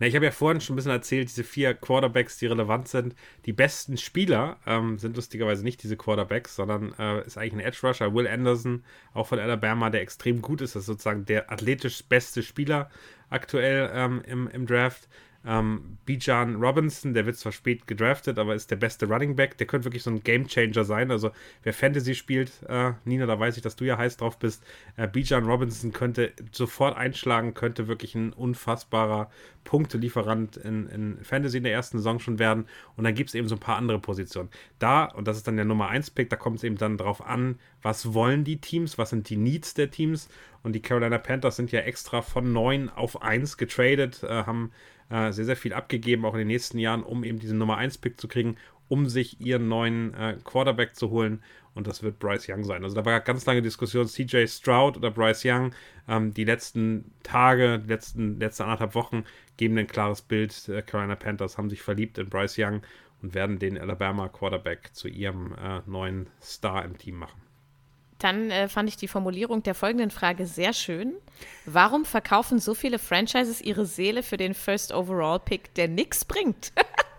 [SPEAKER 3] na, ich habe ja vorhin schon ein bisschen erzählt, diese vier Quarterbacks, die relevant sind. Die besten Spieler ähm, sind lustigerweise nicht diese Quarterbacks, sondern äh, ist eigentlich ein Edge Rusher, Will Anderson, auch von Alabama, der extrem gut ist. Das ist sozusagen der athletisch beste Spieler aktuell ähm, im, im Draft. Ähm, Bijan Robinson, der wird zwar spät gedraftet, aber ist der beste Running Back. Der könnte wirklich so ein Game Changer sein. Also, wer Fantasy spielt, äh, Nina, da weiß ich, dass du ja heiß drauf bist. Äh, Bijan Robinson könnte sofort einschlagen, könnte wirklich ein unfassbarer Punktelieferant in, in Fantasy in der ersten Saison schon werden. Und dann gibt es eben so ein paar andere Positionen. Da, und das ist dann der Nummer 1-Pick, da kommt es eben dann drauf an, was wollen die Teams, was sind die Needs der Teams. Und die Carolina Panthers sind ja extra von 9 auf 1 getradet, äh, haben äh, sehr, sehr viel abgegeben, auch in den nächsten Jahren, um eben diesen Nummer 1-Pick zu kriegen, um sich ihren neuen äh, Quarterback zu holen. Und das wird Bryce Young sein. Also da war ganz lange Diskussion, CJ Stroud oder Bryce Young. Ähm, die letzten Tage, die letzten, letzte anderthalb Wochen geben ein klares Bild. Äh, Carolina Panthers haben sich verliebt in Bryce Young und werden den Alabama Quarterback zu ihrem äh, neuen Star im Team machen.
[SPEAKER 4] Dann äh, fand ich die Formulierung der folgenden Frage sehr schön. Warum verkaufen so viele Franchises ihre Seele für den First Overall Pick, der nichts bringt?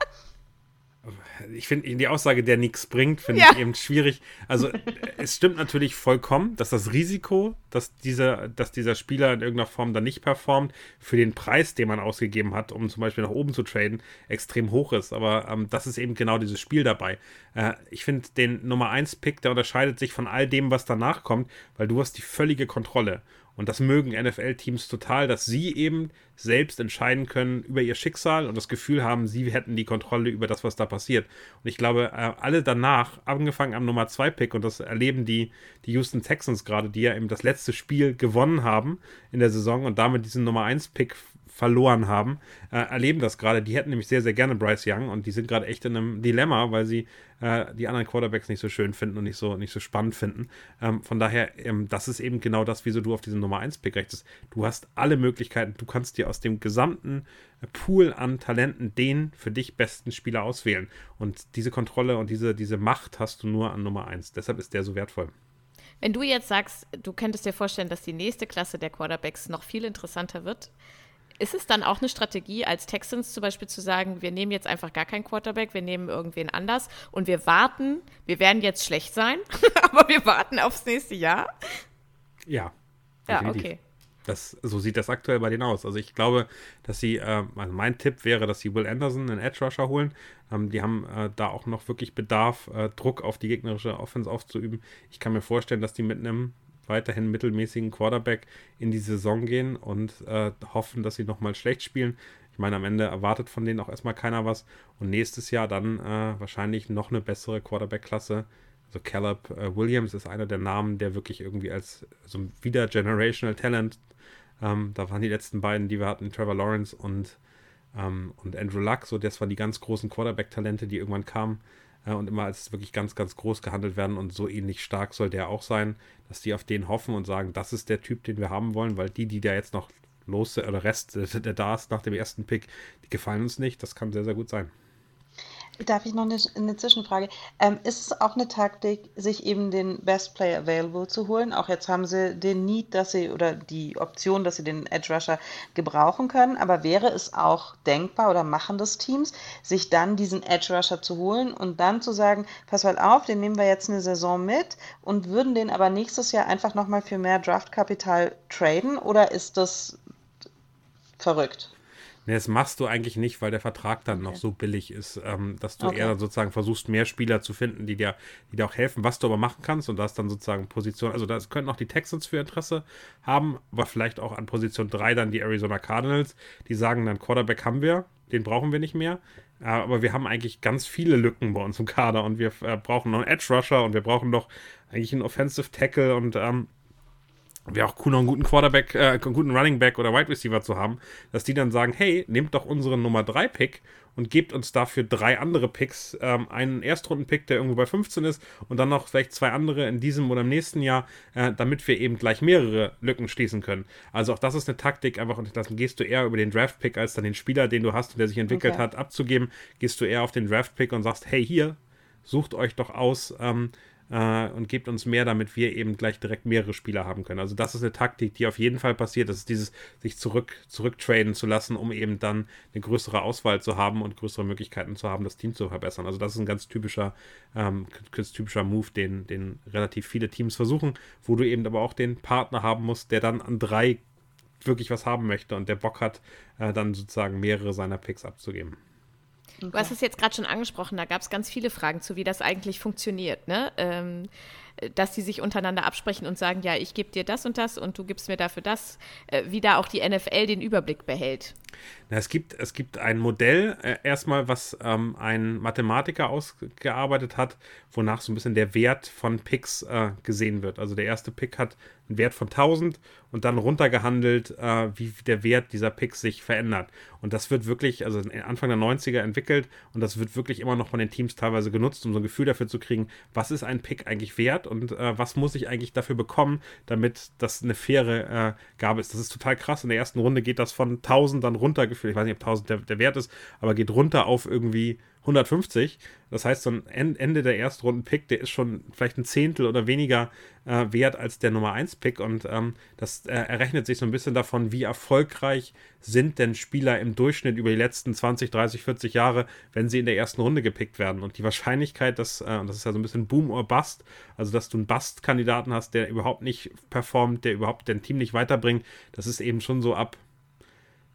[SPEAKER 3] ich finde die Aussage, der nichts bringt, finde ja. ich eben schwierig. Also es stimmt natürlich vollkommen, dass das Risiko, dass dieser, dass dieser Spieler in irgendeiner Form dann nicht performt, für den Preis, den man ausgegeben hat, um zum Beispiel nach oben zu traden, extrem hoch ist. Aber ähm, das ist eben genau dieses Spiel dabei. Äh, ich finde den Nummer 1 Pick, der unterscheidet sich von all dem, was danach kommt, weil du hast die völlige Kontrolle. Und das mögen NFL-Teams total, dass sie eben selbst entscheiden können über ihr Schicksal und das Gefühl haben, sie hätten die Kontrolle über das, was da passiert. Und ich glaube, äh, alle danach, angefangen am Nummer 2-Pick, und das erleben die, die Houston Texans gerade, die ja eben das letzte Spiel gewonnen haben in der Saison und damit diesen Nummer 1-Pick verloren haben, äh, erleben das gerade. Die hätten nämlich sehr, sehr gerne Bryce Young und die sind gerade echt in einem Dilemma, weil sie äh, die anderen Quarterbacks nicht so schön finden und nicht so, nicht so spannend finden. Ähm, von daher, ähm, das ist eben genau das, wieso du auf diesen Nummer 1-Pick rechnest. Du hast alle Möglichkeiten, du kannst dir aus dem gesamten Pool an Talenten den für dich besten Spieler auswählen. Und diese Kontrolle und diese, diese Macht hast du nur an Nummer 1. Deshalb ist der so wertvoll.
[SPEAKER 4] Wenn du jetzt sagst, du könntest dir vorstellen, dass die nächste Klasse der Quarterbacks noch viel interessanter wird, ist es dann auch eine Strategie, als Texans zum Beispiel zu sagen, wir nehmen jetzt einfach gar keinen Quarterback, wir nehmen irgendwen anders und wir warten, wir werden jetzt schlecht sein, aber wir warten aufs nächste Jahr?
[SPEAKER 3] Ja.
[SPEAKER 4] Definitiv. Ja, okay.
[SPEAKER 3] Das, so sieht das aktuell bei denen aus. Also ich glaube, dass sie, äh, also mein Tipp wäre, dass sie Will Anderson, einen Edge Rusher, holen. Ähm, die haben äh, da auch noch wirklich Bedarf, äh, Druck auf die gegnerische Offense aufzuüben. Ich kann mir vorstellen, dass die mit einem weiterhin mittelmäßigen Quarterback in die Saison gehen und äh, hoffen, dass sie nochmal schlecht spielen. Ich meine, am Ende erwartet von denen auch erstmal keiner was. Und nächstes Jahr dann äh, wahrscheinlich noch eine bessere Quarterback-Klasse. Also Caleb äh, Williams ist einer der Namen, der wirklich irgendwie als so wieder Generational Talent, ähm, da waren die letzten beiden, die wir hatten, Trevor Lawrence und, ähm, und Andrew Luck, so das waren die ganz großen Quarterback-Talente, die irgendwann kamen und immer als wirklich ganz, ganz groß gehandelt werden und so ähnlich stark soll der auch sein, dass die auf den hoffen und sagen, das ist der Typ, den wir haben wollen, weil die, die da jetzt noch los, oder Rest, der da ist nach dem ersten Pick, die gefallen uns nicht. Das kann sehr, sehr gut sein.
[SPEAKER 2] Darf ich noch eine, eine Zwischenfrage? Ähm, ist es auch eine Taktik, sich eben den Best Player Available zu holen? Auch jetzt haben sie den Need, dass sie oder die Option, dass sie den Edge Rusher gebrauchen können. Aber wäre es auch denkbar oder machen das Teams, sich dann diesen Edge Rusher zu holen und dann zu sagen, pass mal auf, den nehmen wir jetzt eine Saison mit und würden den aber nächstes Jahr einfach nochmal für mehr Draftkapital traden? Oder ist das verrückt?
[SPEAKER 3] Nee, das machst du eigentlich nicht, weil der Vertrag dann okay. noch so billig ist, ähm, dass du okay. eher sozusagen versuchst, mehr Spieler zu finden, die dir, die dir auch helfen, was du aber machen kannst und das dann sozusagen Position, also das könnten auch die Texans für Interesse haben, aber vielleicht auch an Position 3 dann die Arizona Cardinals, die sagen dann, Quarterback haben wir, den brauchen wir nicht mehr, aber wir haben eigentlich ganz viele Lücken bei uns im Kader und wir äh, brauchen noch einen Edge Rusher und wir brauchen noch eigentlich einen Offensive Tackle und ähm, wäre auch cool, noch einen guten Quarterback, äh, einen guten Running Back oder Wide Receiver zu haben, dass die dann sagen, hey, nehmt doch unseren Nummer 3 Pick und gebt uns dafür drei andere Picks, ähm, einen Erstrunden-Pick, der irgendwo bei 15 ist und dann noch vielleicht zwei andere in diesem oder im nächsten Jahr, äh, damit wir eben gleich mehrere Lücken schließen können. Also auch das ist eine Taktik, einfach und dann gehst du eher über den Draft-Pick, als dann den Spieler, den du hast und der sich entwickelt okay. hat, abzugeben, gehst du eher auf den Draft-Pick und sagst, hey, hier, sucht euch doch aus, ähm, äh, und gebt uns mehr, damit wir eben gleich direkt mehrere Spieler haben können. Also das ist eine Taktik, die auf jeden Fall passiert. Das ist dieses, sich zurück, zurücktraden zu lassen, um eben dann eine größere Auswahl zu haben und größere Möglichkeiten zu haben, das Team zu verbessern. Also das ist ein ganz typischer, ähm, ganz typischer Move, den, den relativ viele Teams versuchen, wo du eben aber auch den Partner haben musst, der dann an drei wirklich was haben möchte und der Bock hat, äh, dann sozusagen mehrere seiner Picks abzugeben.
[SPEAKER 4] Okay. Du hast es jetzt gerade schon angesprochen, da gab es ganz viele Fragen zu, wie das eigentlich funktioniert. Ne? Ähm, dass die sich untereinander absprechen und sagen, ja, ich gebe dir das und das und du gibst mir dafür das, äh, wie da auch die NFL den Überblick behält.
[SPEAKER 3] Na, es, gibt, es gibt ein Modell, äh, erstmal, was ähm, ein Mathematiker ausgearbeitet hat, wonach so ein bisschen der Wert von Picks äh, gesehen wird. Also der erste Pick hat einen Wert von 1000 und dann runtergehandelt, äh, wie der Wert dieser Picks sich verändert. Und das wird wirklich, also Anfang der 90er entwickelt und das wird wirklich immer noch von den Teams teilweise genutzt, um so ein Gefühl dafür zu kriegen, was ist ein Pick eigentlich wert und äh, was muss ich eigentlich dafür bekommen, damit das eine faire äh, Gabe ist. Das ist total krass. In der ersten Runde geht das von 1000 dann runtergeführt. Ich weiß nicht, ob 1000 der, der Wert ist, aber geht runter auf irgendwie 150. Das heißt, so ein Ende der Erstrunden-Pick, der ist schon vielleicht ein Zehntel oder weniger äh, wert als der Nummer 1-Pick. Und ähm, das äh, errechnet sich so ein bisschen davon, wie erfolgreich sind denn Spieler im Durchschnitt über die letzten 20, 30, 40 Jahre, wenn sie in der ersten Runde gepickt werden. Und die Wahrscheinlichkeit, dass, äh, und das ist ja so ein bisschen Boom or Bust, also dass du einen Bust-Kandidaten hast, der überhaupt nicht performt, der überhaupt dein Team nicht weiterbringt, das ist eben schon so ab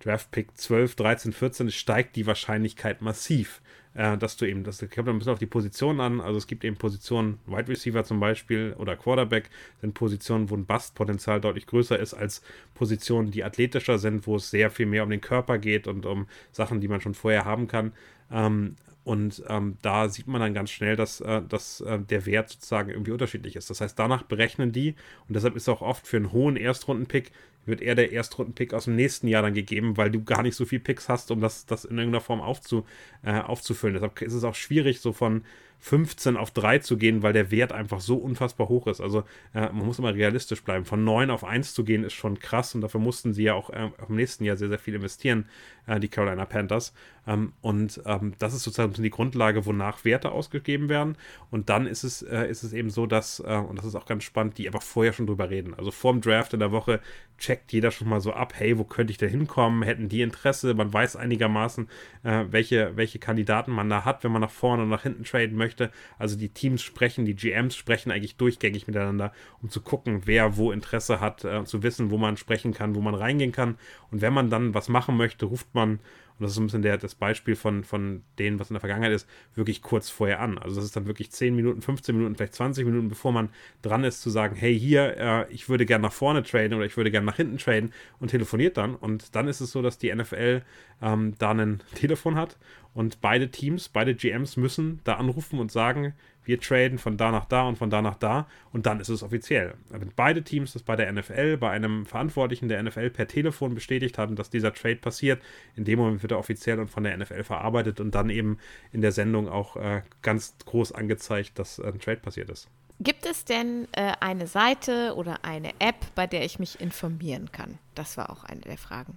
[SPEAKER 3] Draft Pick 12, 13, 14 steigt die Wahrscheinlichkeit massiv äh, dass du eben, das kommt ein bisschen auf die Position an. Also es gibt eben Positionen, Wide Receiver zum Beispiel oder Quarterback, sind Positionen, wo ein Bustpotenzial deutlich größer ist als Positionen, die athletischer sind, wo es sehr viel mehr um den Körper geht und um Sachen, die man schon vorher haben kann. Ähm, und ähm, da sieht man dann ganz schnell, dass, äh, dass äh, der Wert sozusagen irgendwie unterschiedlich ist. Das heißt, danach berechnen die, und deshalb ist auch oft für einen hohen Erstrundenpick wird eher der Erstrunden-Pick aus dem nächsten Jahr dann gegeben, weil du gar nicht so viel Picks hast, um das, das in irgendeiner Form aufzu, äh, aufzufüllen. Deshalb ist es auch schwierig, so von 15 auf 3 zu gehen, weil der Wert einfach so unfassbar hoch ist. Also äh, man muss immer realistisch bleiben. Von 9 auf 1 zu gehen ist schon krass und dafür mussten sie ja auch äh, im nächsten Jahr sehr, sehr viel investieren, äh, die Carolina Panthers. Ähm, und ähm, das ist sozusagen die Grundlage, wonach Werte ausgegeben werden. Und dann ist es, äh, ist es eben so, dass, äh, und das ist auch ganz spannend, die einfach vorher schon drüber reden. Also vorm Draft in der Woche checkt jeder schon mal so ab, hey, wo könnte ich da hinkommen? Hätten die Interesse? Man weiß einigermaßen, äh, welche, welche Kandidaten man da hat, wenn man nach vorne und nach hinten traden möchte möchte. Also die Teams sprechen, die GMs sprechen eigentlich durchgängig miteinander, um zu gucken, wer wo Interesse hat, äh, zu wissen, wo man sprechen kann, wo man reingehen kann. Und wenn man dann was machen möchte, ruft man und das ist ein bisschen der, das Beispiel von, von denen, was in der Vergangenheit ist, wirklich kurz vorher an. Also das ist dann wirklich 10 Minuten, 15 Minuten, vielleicht 20 Minuten, bevor man dran ist, zu sagen, hey, hier, äh, ich würde gerne nach vorne traden oder ich würde gerne nach hinten traden und telefoniert dann. Und dann ist es so, dass die NFL ähm, da ein Telefon hat und beide Teams, beide GMs müssen da anrufen und sagen, wir traden von da nach da und von da nach da und dann ist es offiziell. Wenn beide Teams das bei der NFL, bei einem Verantwortlichen der NFL per Telefon bestätigt haben, dass dieser Trade passiert, in dem Moment wird er offiziell und von der NFL verarbeitet und dann eben in der Sendung auch äh, ganz groß angezeigt, dass ein Trade passiert ist.
[SPEAKER 4] Gibt es denn äh, eine Seite oder eine App, bei der ich mich informieren kann? Das war auch eine der Fragen.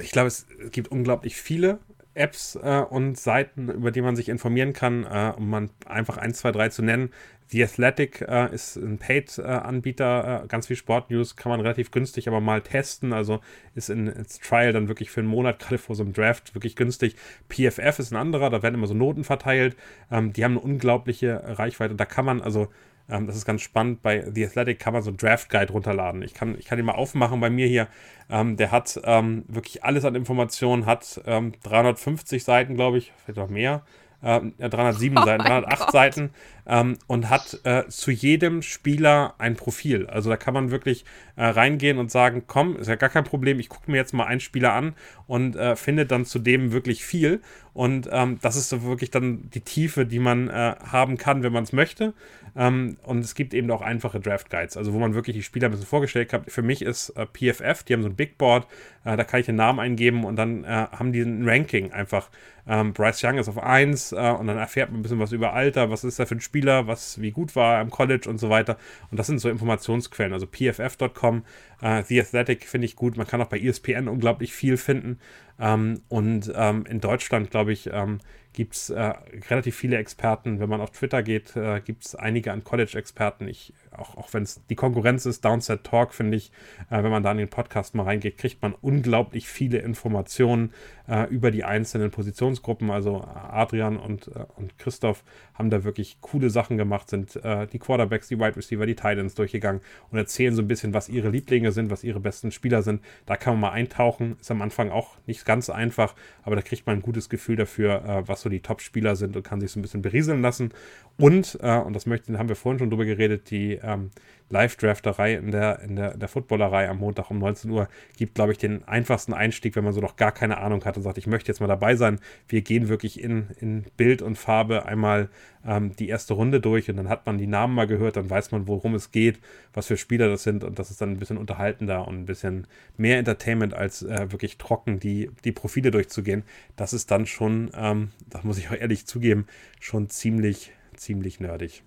[SPEAKER 3] Ich glaube, es gibt unglaublich viele Apps äh, und Seiten, über die man sich informieren kann, äh, um man einfach ein, zwei, drei zu nennen. The Athletic äh, ist ein Paid-Anbieter, äh, ganz viel Sportnews kann man relativ günstig aber mal testen. Also ist in, ins Trial dann wirklich für einen Monat, gerade vor so einem Draft, wirklich günstig. PFF ist ein anderer, da werden immer so Noten verteilt. Ähm, die haben eine unglaubliche Reichweite. Da kann man also Ähm, das ist ganz spannend. Bei The Athletic kann man so einen Draft Guide runterladen. Ich kann, ich kann ihn mal aufmachen bei mir hier. Ähm, der hat ähm, wirklich alles an Informationen, hat 350 ähm, Seiten, glaube ich, vielleicht noch mehr. Äh, 307 oh Seiten, 308 Gott. Seiten ähm, und hat äh, zu jedem Spieler ein Profil. Also da kann man wirklich äh, reingehen und sagen, komm, ist ja gar kein Problem, ich gucke mir jetzt mal einen Spieler an und äh, finde dann zu dem wirklich viel. Und ähm, das ist so wirklich dann die Tiefe, die man äh, haben kann, wenn man es möchte. Ähm, und es gibt eben auch einfache Draft Guides, also wo man wirklich die Spieler ein bisschen vorgestellt hat. Für mich ist äh, PFF, die haben so ein Big Board, äh, da kann ich den Namen eingeben und dann haben die ein Ranking einfach. Ähm, Bryce Young ist auf 1 und dann erfährt man ein bisschen was über Alter, was ist da für ein Spieler was wie gut war am College und so weiter. Und das sind so Informationsquellen. Also pff.com, äh, The Athletic finde ich gut. Man kann auch bei ESPN unglaublich viel finden. Ähm, und ähm, in Deutschland, glaube ich, ähm, gibt es äh, relativ viele Experten. Wenn man auf Twitter geht, äh, gibt es einige an College-Experten. Ich auch, auch wenn es die Konkurrenz ist, Downset Talk, finde ich, äh, wenn man da in den Podcast mal reingeht, kriegt man unglaublich viele Informationen äh, über die einzelnen Positionsgruppen. Also Adrian und, äh, und Christoph haben da wirklich coole Sachen gemacht, sind äh, die Quarterbacks, die Wide Receiver, die Titans durchgegangen und erzählen so ein bisschen, was ihre Lieblinge sind, was ihre besten Spieler sind. Da kann man mal eintauchen. Ist am Anfang auch nicht ganz einfach, aber da kriegt man ein gutes Gefühl dafür, was so die Top-Spieler sind und kann sich so ein bisschen berieseln lassen. Und, äh, und das möchten, haben wir vorhin schon drüber geredet, die ähm, Live-Drafterei in der, in der, der Footballerei am Montag um 19 Uhr gibt, glaube ich, den einfachsten Einstieg, wenn man so noch gar keine Ahnung hat und sagt, ich möchte jetzt mal dabei sein. Wir gehen wirklich in, in Bild und Farbe einmal ähm, die erste Runde durch und dann hat man die Namen mal gehört, dann weiß man, worum es geht, was für Spieler das sind und das ist dann ein bisschen unterhaltender und ein bisschen mehr Entertainment als äh, wirklich trocken die, die Profile durchzugehen. Das ist dann schon, ähm, das muss ich auch ehrlich zugeben, schon ziemlich, ziemlich nerdig.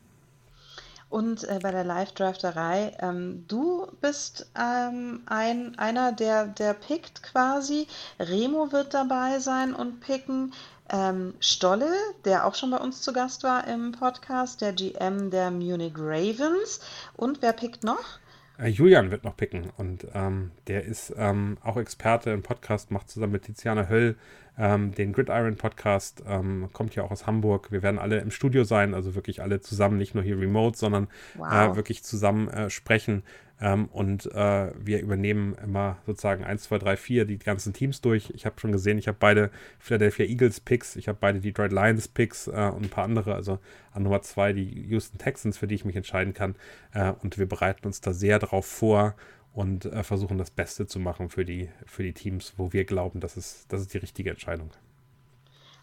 [SPEAKER 2] Und äh, bei der Live-Drafterei, ähm, du bist ähm, ein, einer, der, der pickt quasi. Remo wird dabei sein und picken. Ähm, Stolle, der auch schon bei uns zu Gast war im Podcast, der GM der Munich Ravens. Und wer pickt noch?
[SPEAKER 3] Äh, Julian wird noch picken und ähm, der ist ähm, auch Experte im Podcast, macht zusammen mit Tiziana Höll ähm, den Gridiron Podcast, ähm, kommt ja auch aus Hamburg. Wir werden alle im Studio sein, also wirklich alle zusammen, nicht nur hier remote, sondern wow. äh, wirklich zusammen äh, sprechen. Ähm, und äh, wir übernehmen immer sozusagen 1, 2, 3, 4 die ganzen Teams durch. Ich habe schon gesehen, ich habe beide Philadelphia Eagles Picks, ich habe beide Detroit Lions Picks äh, und ein paar andere. Also an Nummer 2 die Houston Texans, für die ich mich entscheiden kann. Äh, und wir bereiten uns da sehr drauf vor und äh, versuchen das Beste zu machen für die, für die Teams, wo wir glauben, das ist, das ist die richtige Entscheidung.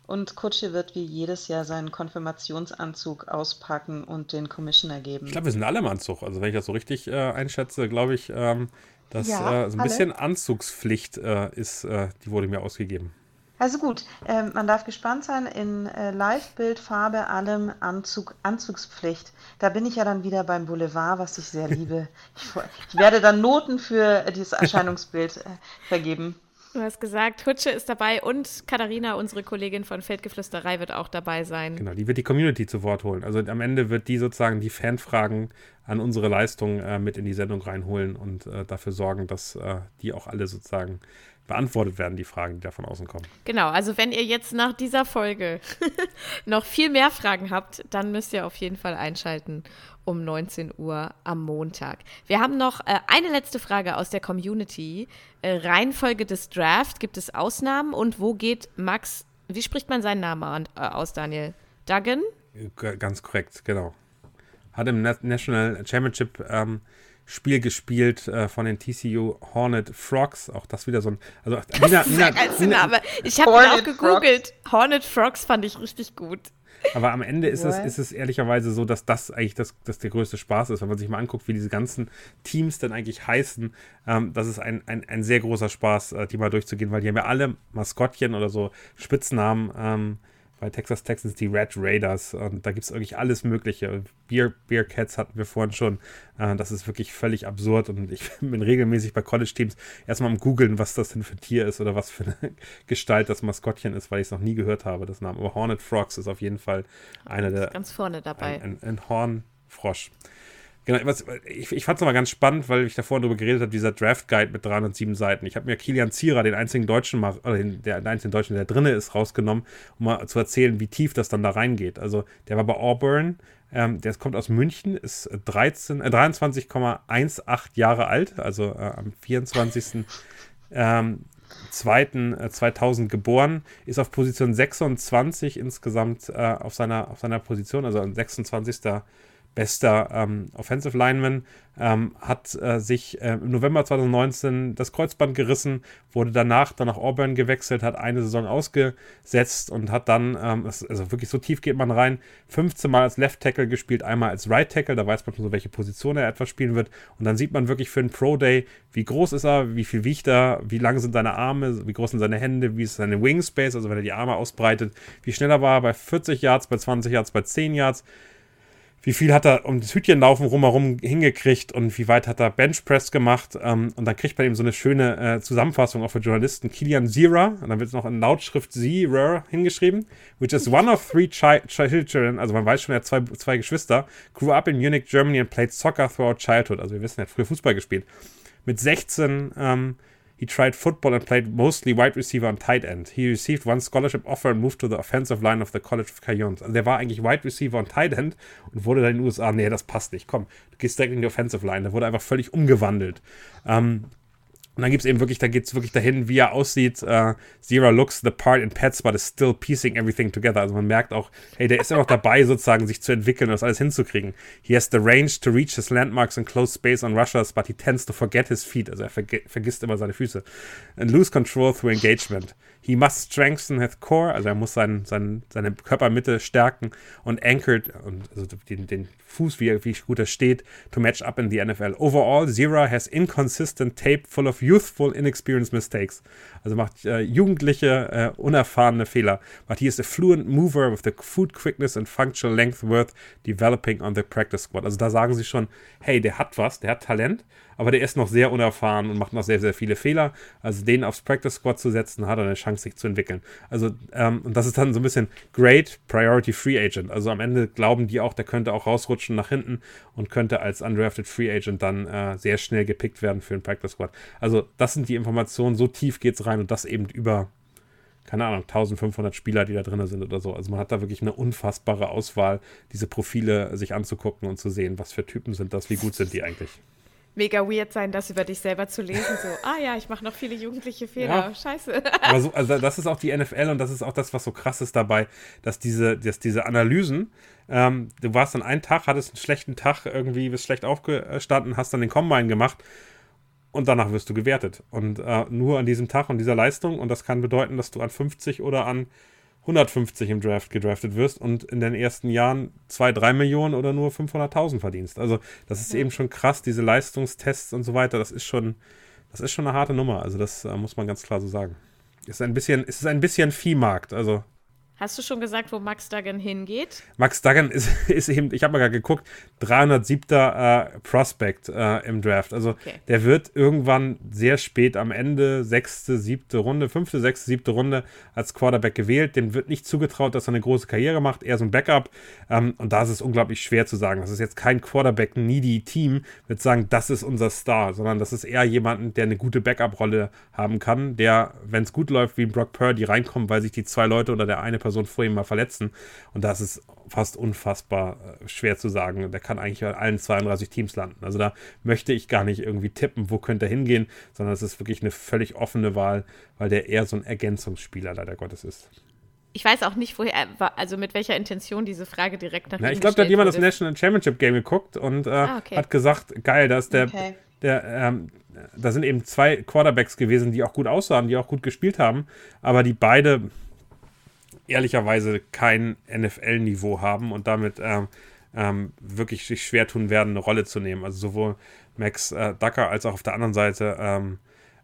[SPEAKER 2] Und Kutsche wird wie jedes Jahr seinen Konfirmationsanzug auspacken und den Commissioner geben.
[SPEAKER 3] Ich glaube, wir sind alle im Anzug. Also wenn ich das so richtig äh, einschätze, glaube ich, ähm, dass ja, äh, so ein alle. bisschen Anzugspflicht äh, ist, äh, die wurde mir ausgegeben.
[SPEAKER 2] Also gut, äh, man darf gespannt sein in äh, Live-Bild, Farbe, allem Anzug, Anzugspflicht. Da bin ich ja dann wieder beim Boulevard, was ich sehr liebe. Ich, ich werde dann Noten für dieses Erscheinungsbild äh, vergeben.
[SPEAKER 4] Du hast gesagt, Hutsche ist dabei und Katharina, unsere Kollegin von Feldgeflüsterei, wird auch dabei sein.
[SPEAKER 3] Genau, die wird die Community zu Wort holen. Also am Ende wird die sozusagen die Fanfragen an unsere Leistung äh, mit in die Sendung reinholen und äh, dafür sorgen, dass äh, die auch alle sozusagen beantwortet werden, die Fragen, die da von außen kommen.
[SPEAKER 4] Genau, also wenn ihr jetzt nach dieser Folge noch viel mehr Fragen habt, dann müsst ihr auf jeden Fall einschalten um 19 Uhr am Montag. Wir haben noch äh, eine letzte Frage aus der Community. Äh, Reihenfolge des Draft, gibt es Ausnahmen und wo geht Max, wie spricht man seinen Namen an, äh, aus, Daniel? Duggan?
[SPEAKER 3] Ganz korrekt, genau. Hat im National Championship ähm, Spiel gespielt äh, von den TCU Hornet Frogs. Auch das wieder so ein. Also,
[SPEAKER 4] Nina, Nina, Nina, Name. Ich habe ihn auch gegoogelt. Frogs. Hornet Frogs fand ich richtig gut.
[SPEAKER 3] Aber am Ende ist es, ist es ehrlicherweise so, dass das eigentlich das, das der größte Spaß ist, wenn man sich mal anguckt, wie diese ganzen Teams denn eigentlich heißen. Ähm, das ist ein, ein, ein sehr großer Spaß, äh, die mal durchzugehen, weil die haben ja alle Maskottchen oder so Spitznamen. Ähm, bei Texas Texans die Red Raiders und da gibt es wirklich alles Mögliche. Beer, Cats hatten wir vorhin schon. Äh, das ist wirklich völlig absurd und ich bin regelmäßig bei College-Teams erstmal am googeln, was das denn für ein Tier ist oder was für eine Gestalt das Maskottchen ist, weil ich es noch nie gehört habe, das Name. Aber Hornet Frogs ist auf jeden Fall einer der.
[SPEAKER 4] Ganz vorne dabei.
[SPEAKER 3] Ein, ein, ein Hornfrosch. Genau, was, ich, ich fand es nochmal ganz spannend, weil ich davor darüber geredet habe, dieser Draft Guide mit 307 Seiten. Ich habe mir Kilian Zierer, den einzigen Deutschen, oder den, der, den einzigen Deutschen, der drinne ist, rausgenommen, um mal zu erzählen, wie tief das dann da reingeht. Also der war bei Auburn, ähm, der kommt aus München, ist 13, äh, 23,18 Jahre alt, also äh, am 24. ähm, 2. Äh, 2000 geboren, ist auf Position 26 insgesamt äh, auf, seiner, auf seiner Position, also ein 26 bester ähm, Offensive Lineman, ähm, hat äh, sich äh, im November 2019 das Kreuzband gerissen, wurde danach dann nach Auburn gewechselt, hat eine Saison ausgesetzt und hat dann, ähm, also wirklich so tief geht man rein, 15 Mal als Left Tackle gespielt, einmal als Right Tackle, da weiß man schon so, welche Position er etwas spielen wird und dann sieht man wirklich für einen Pro Day, wie groß ist er, wie viel wiegt er, wie lang sind seine Arme, wie groß sind seine Hände, wie ist seine Wingspace, also wenn er die Arme ausbreitet, wie schneller war er bei 40 Yards, bei 20 Yards, bei 10 Yards, wie viel hat er um das Hütchenlaufen rumherum hingekriegt und wie weit hat er Benchpress gemacht. Ähm, und dann kriegt man eben so eine schöne äh, Zusammenfassung auch für Journalisten. Kilian Zira, und dann wird es noch in Lautschrift Zira hingeschrieben, which is one of three children, also man weiß schon, er hat zwei, zwei Geschwister, grew up in Munich, Germany and played soccer throughout childhood. Also wir wissen, er hat früher Fußball gespielt. Mit 16 ähm, He tried football and played mostly wide receiver and tight end. He received one scholarship offer and moved to the offensive line of the College of Cayons. Also der war eigentlich Wide Receiver und Tight End und wurde dann in den USA, nee, das passt nicht, komm, du gehst direkt in die Offensive Line. Der wurde einfach völlig umgewandelt. Ähm, und dann gibt es eben wirklich, da geht es wirklich dahin, wie er aussieht. Uh, Zero looks the part in Pets, but is still piecing everything together. Also man merkt auch, hey, der ist ja noch dabei, sozusagen sich zu entwickeln und das alles hinzukriegen. He has the range to reach his landmarks and close space on rushers, but he tends to forget his feet. Also er vergisst immer seine Füße. And lose control through engagement. He must strengthen his core, also er muss sein, sein, seine Körpermitte stärken und anchored, also den, den Fuß, wie, wie gut er steht, to match up in the NFL. Overall, Zira has inconsistent tape full of youthful, inexperienced mistakes. Also macht äh, jugendliche, äh, unerfahrene Fehler. But he is a fluent mover with the food quickness and functional length worth developing on the practice squad. Also da sagen sie schon, hey, der hat was, der hat Talent, aber der ist noch sehr unerfahren und macht noch sehr, sehr viele Fehler. Also den aufs Practice Squad zu setzen, hat er eine Chance, sich zu entwickeln. Also, ähm, und das ist dann so ein bisschen Great Priority Free Agent. Also am Ende glauben die auch, der könnte auch rausrutschen nach hinten und könnte als undrafted Free Agent dann äh, sehr schnell gepickt werden für den Practice Squad. Also, das sind die Informationen, so tief geht es rein und das eben über keine Ahnung, 1500 Spieler, die da drin sind oder so. Also man hat da wirklich eine unfassbare Auswahl, diese Profile sich anzugucken und zu sehen, was für Typen sind das, wie gut sind die eigentlich
[SPEAKER 4] mega weird sein, das über dich selber zu lesen. So, ah ja, ich mache noch viele jugendliche Fehler. Ja. Scheiße.
[SPEAKER 3] Aber so, also das ist auch die NFL und das ist auch das, was so krass ist dabei, dass diese, dass diese Analysen, ähm, du warst dann einen Tag, hattest einen schlechten Tag, irgendwie bist schlecht aufgestanden, hast dann den Combine gemacht und danach wirst du gewertet. Und äh, nur an diesem Tag und dieser Leistung und das kann bedeuten, dass du an 50 oder an 150 im Draft gedraftet wirst und in den ersten Jahren 2, 3 Millionen oder nur 500.000 verdienst. Also das ist ja. eben schon krass, diese Leistungstests und so weiter, das ist schon, das ist schon eine harte Nummer. Also das äh, muss man ganz klar so sagen. Ist ein bisschen, ist ein bisschen Viehmarkt. Also
[SPEAKER 4] Hast du schon gesagt, wo Max Duggan hingeht?
[SPEAKER 3] Max Duggan ist, ist eben, ich habe mal gerade geguckt, 307. Äh, Prospect äh, im Draft. Also okay. der wird irgendwann sehr spät am Ende, sechste, siebte Runde, fünfte, sechste, siebte Runde als Quarterback gewählt. Dem wird nicht zugetraut, dass er eine große Karriere macht, eher so ein Backup. Ähm, und da ist es unglaublich schwer zu sagen. Das ist jetzt kein Quarterback-needy-Team, wird sagen, das ist unser Star, sondern das ist eher jemanden, der eine gute Backup-Rolle haben kann, der, wenn es gut läuft, wie Brock Purdy reinkommt, weil sich die zwei Leute oder der eine Person Person vor ihm mal verletzen. Und das ist fast unfassbar äh, schwer zu sagen. Der kann eigentlich bei allen 32 Teams landen. Also da möchte ich gar nicht irgendwie tippen, wo könnte er hingehen, sondern es ist wirklich eine völlig offene Wahl, weil der eher so ein Ergänzungsspieler leider Gottes ist.
[SPEAKER 4] Ich weiß auch nicht, woher, also mit welcher Intention diese Frage direkt nach
[SPEAKER 3] Na, Ich glaube, da hat jemand wurde. das National Championship Game geguckt und äh, ah, okay. hat gesagt, geil, da ist der, okay. der ähm, da sind eben zwei Quarterbacks gewesen, die auch gut aussahen, die auch gut gespielt haben, aber die beide ehrlicherweise kein NFL-Niveau haben und damit ähm, ähm, wirklich sich schwer tun werden, eine Rolle zu nehmen. Also sowohl Max äh, Ducker als auch auf der anderen Seite ähm,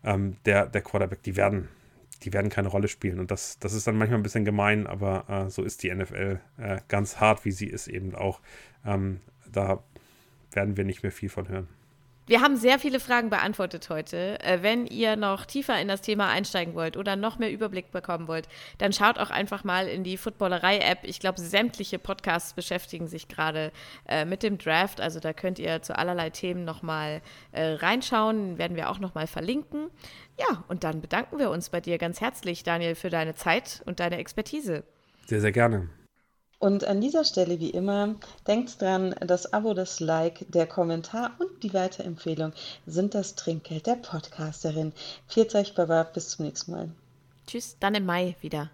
[SPEAKER 3] ähm, der, der Quarterback, die werden, die werden keine Rolle spielen. Und das, das ist dann manchmal ein bisschen gemein, aber äh, so ist die NFL äh, ganz hart, wie sie ist eben auch. Ähm, da werden wir nicht mehr viel von hören.
[SPEAKER 4] Wir haben sehr viele Fragen beantwortet heute. Äh, wenn ihr noch tiefer in das Thema einsteigen wollt oder noch mehr Überblick bekommen wollt, dann schaut auch einfach mal in die Footballerei-App. Ich glaube, sämtliche Podcasts beschäftigen sich gerade äh, mit dem Draft. Also da könnt ihr zu allerlei Themen nochmal äh, reinschauen. Werden wir auch nochmal verlinken. Ja, und dann bedanken wir uns bei dir ganz herzlich, Daniel, für deine Zeit und deine Expertise.
[SPEAKER 3] Sehr, sehr gerne.
[SPEAKER 2] Und an dieser Stelle, wie immer, denkt dran, das Abo, das Like, der Kommentar und die Weiterempfehlung sind das Trinkgeld der Podcasterin. Viert euch, Baba, bis zum nächsten Mal.
[SPEAKER 4] Tschüss, dann im Mai wieder.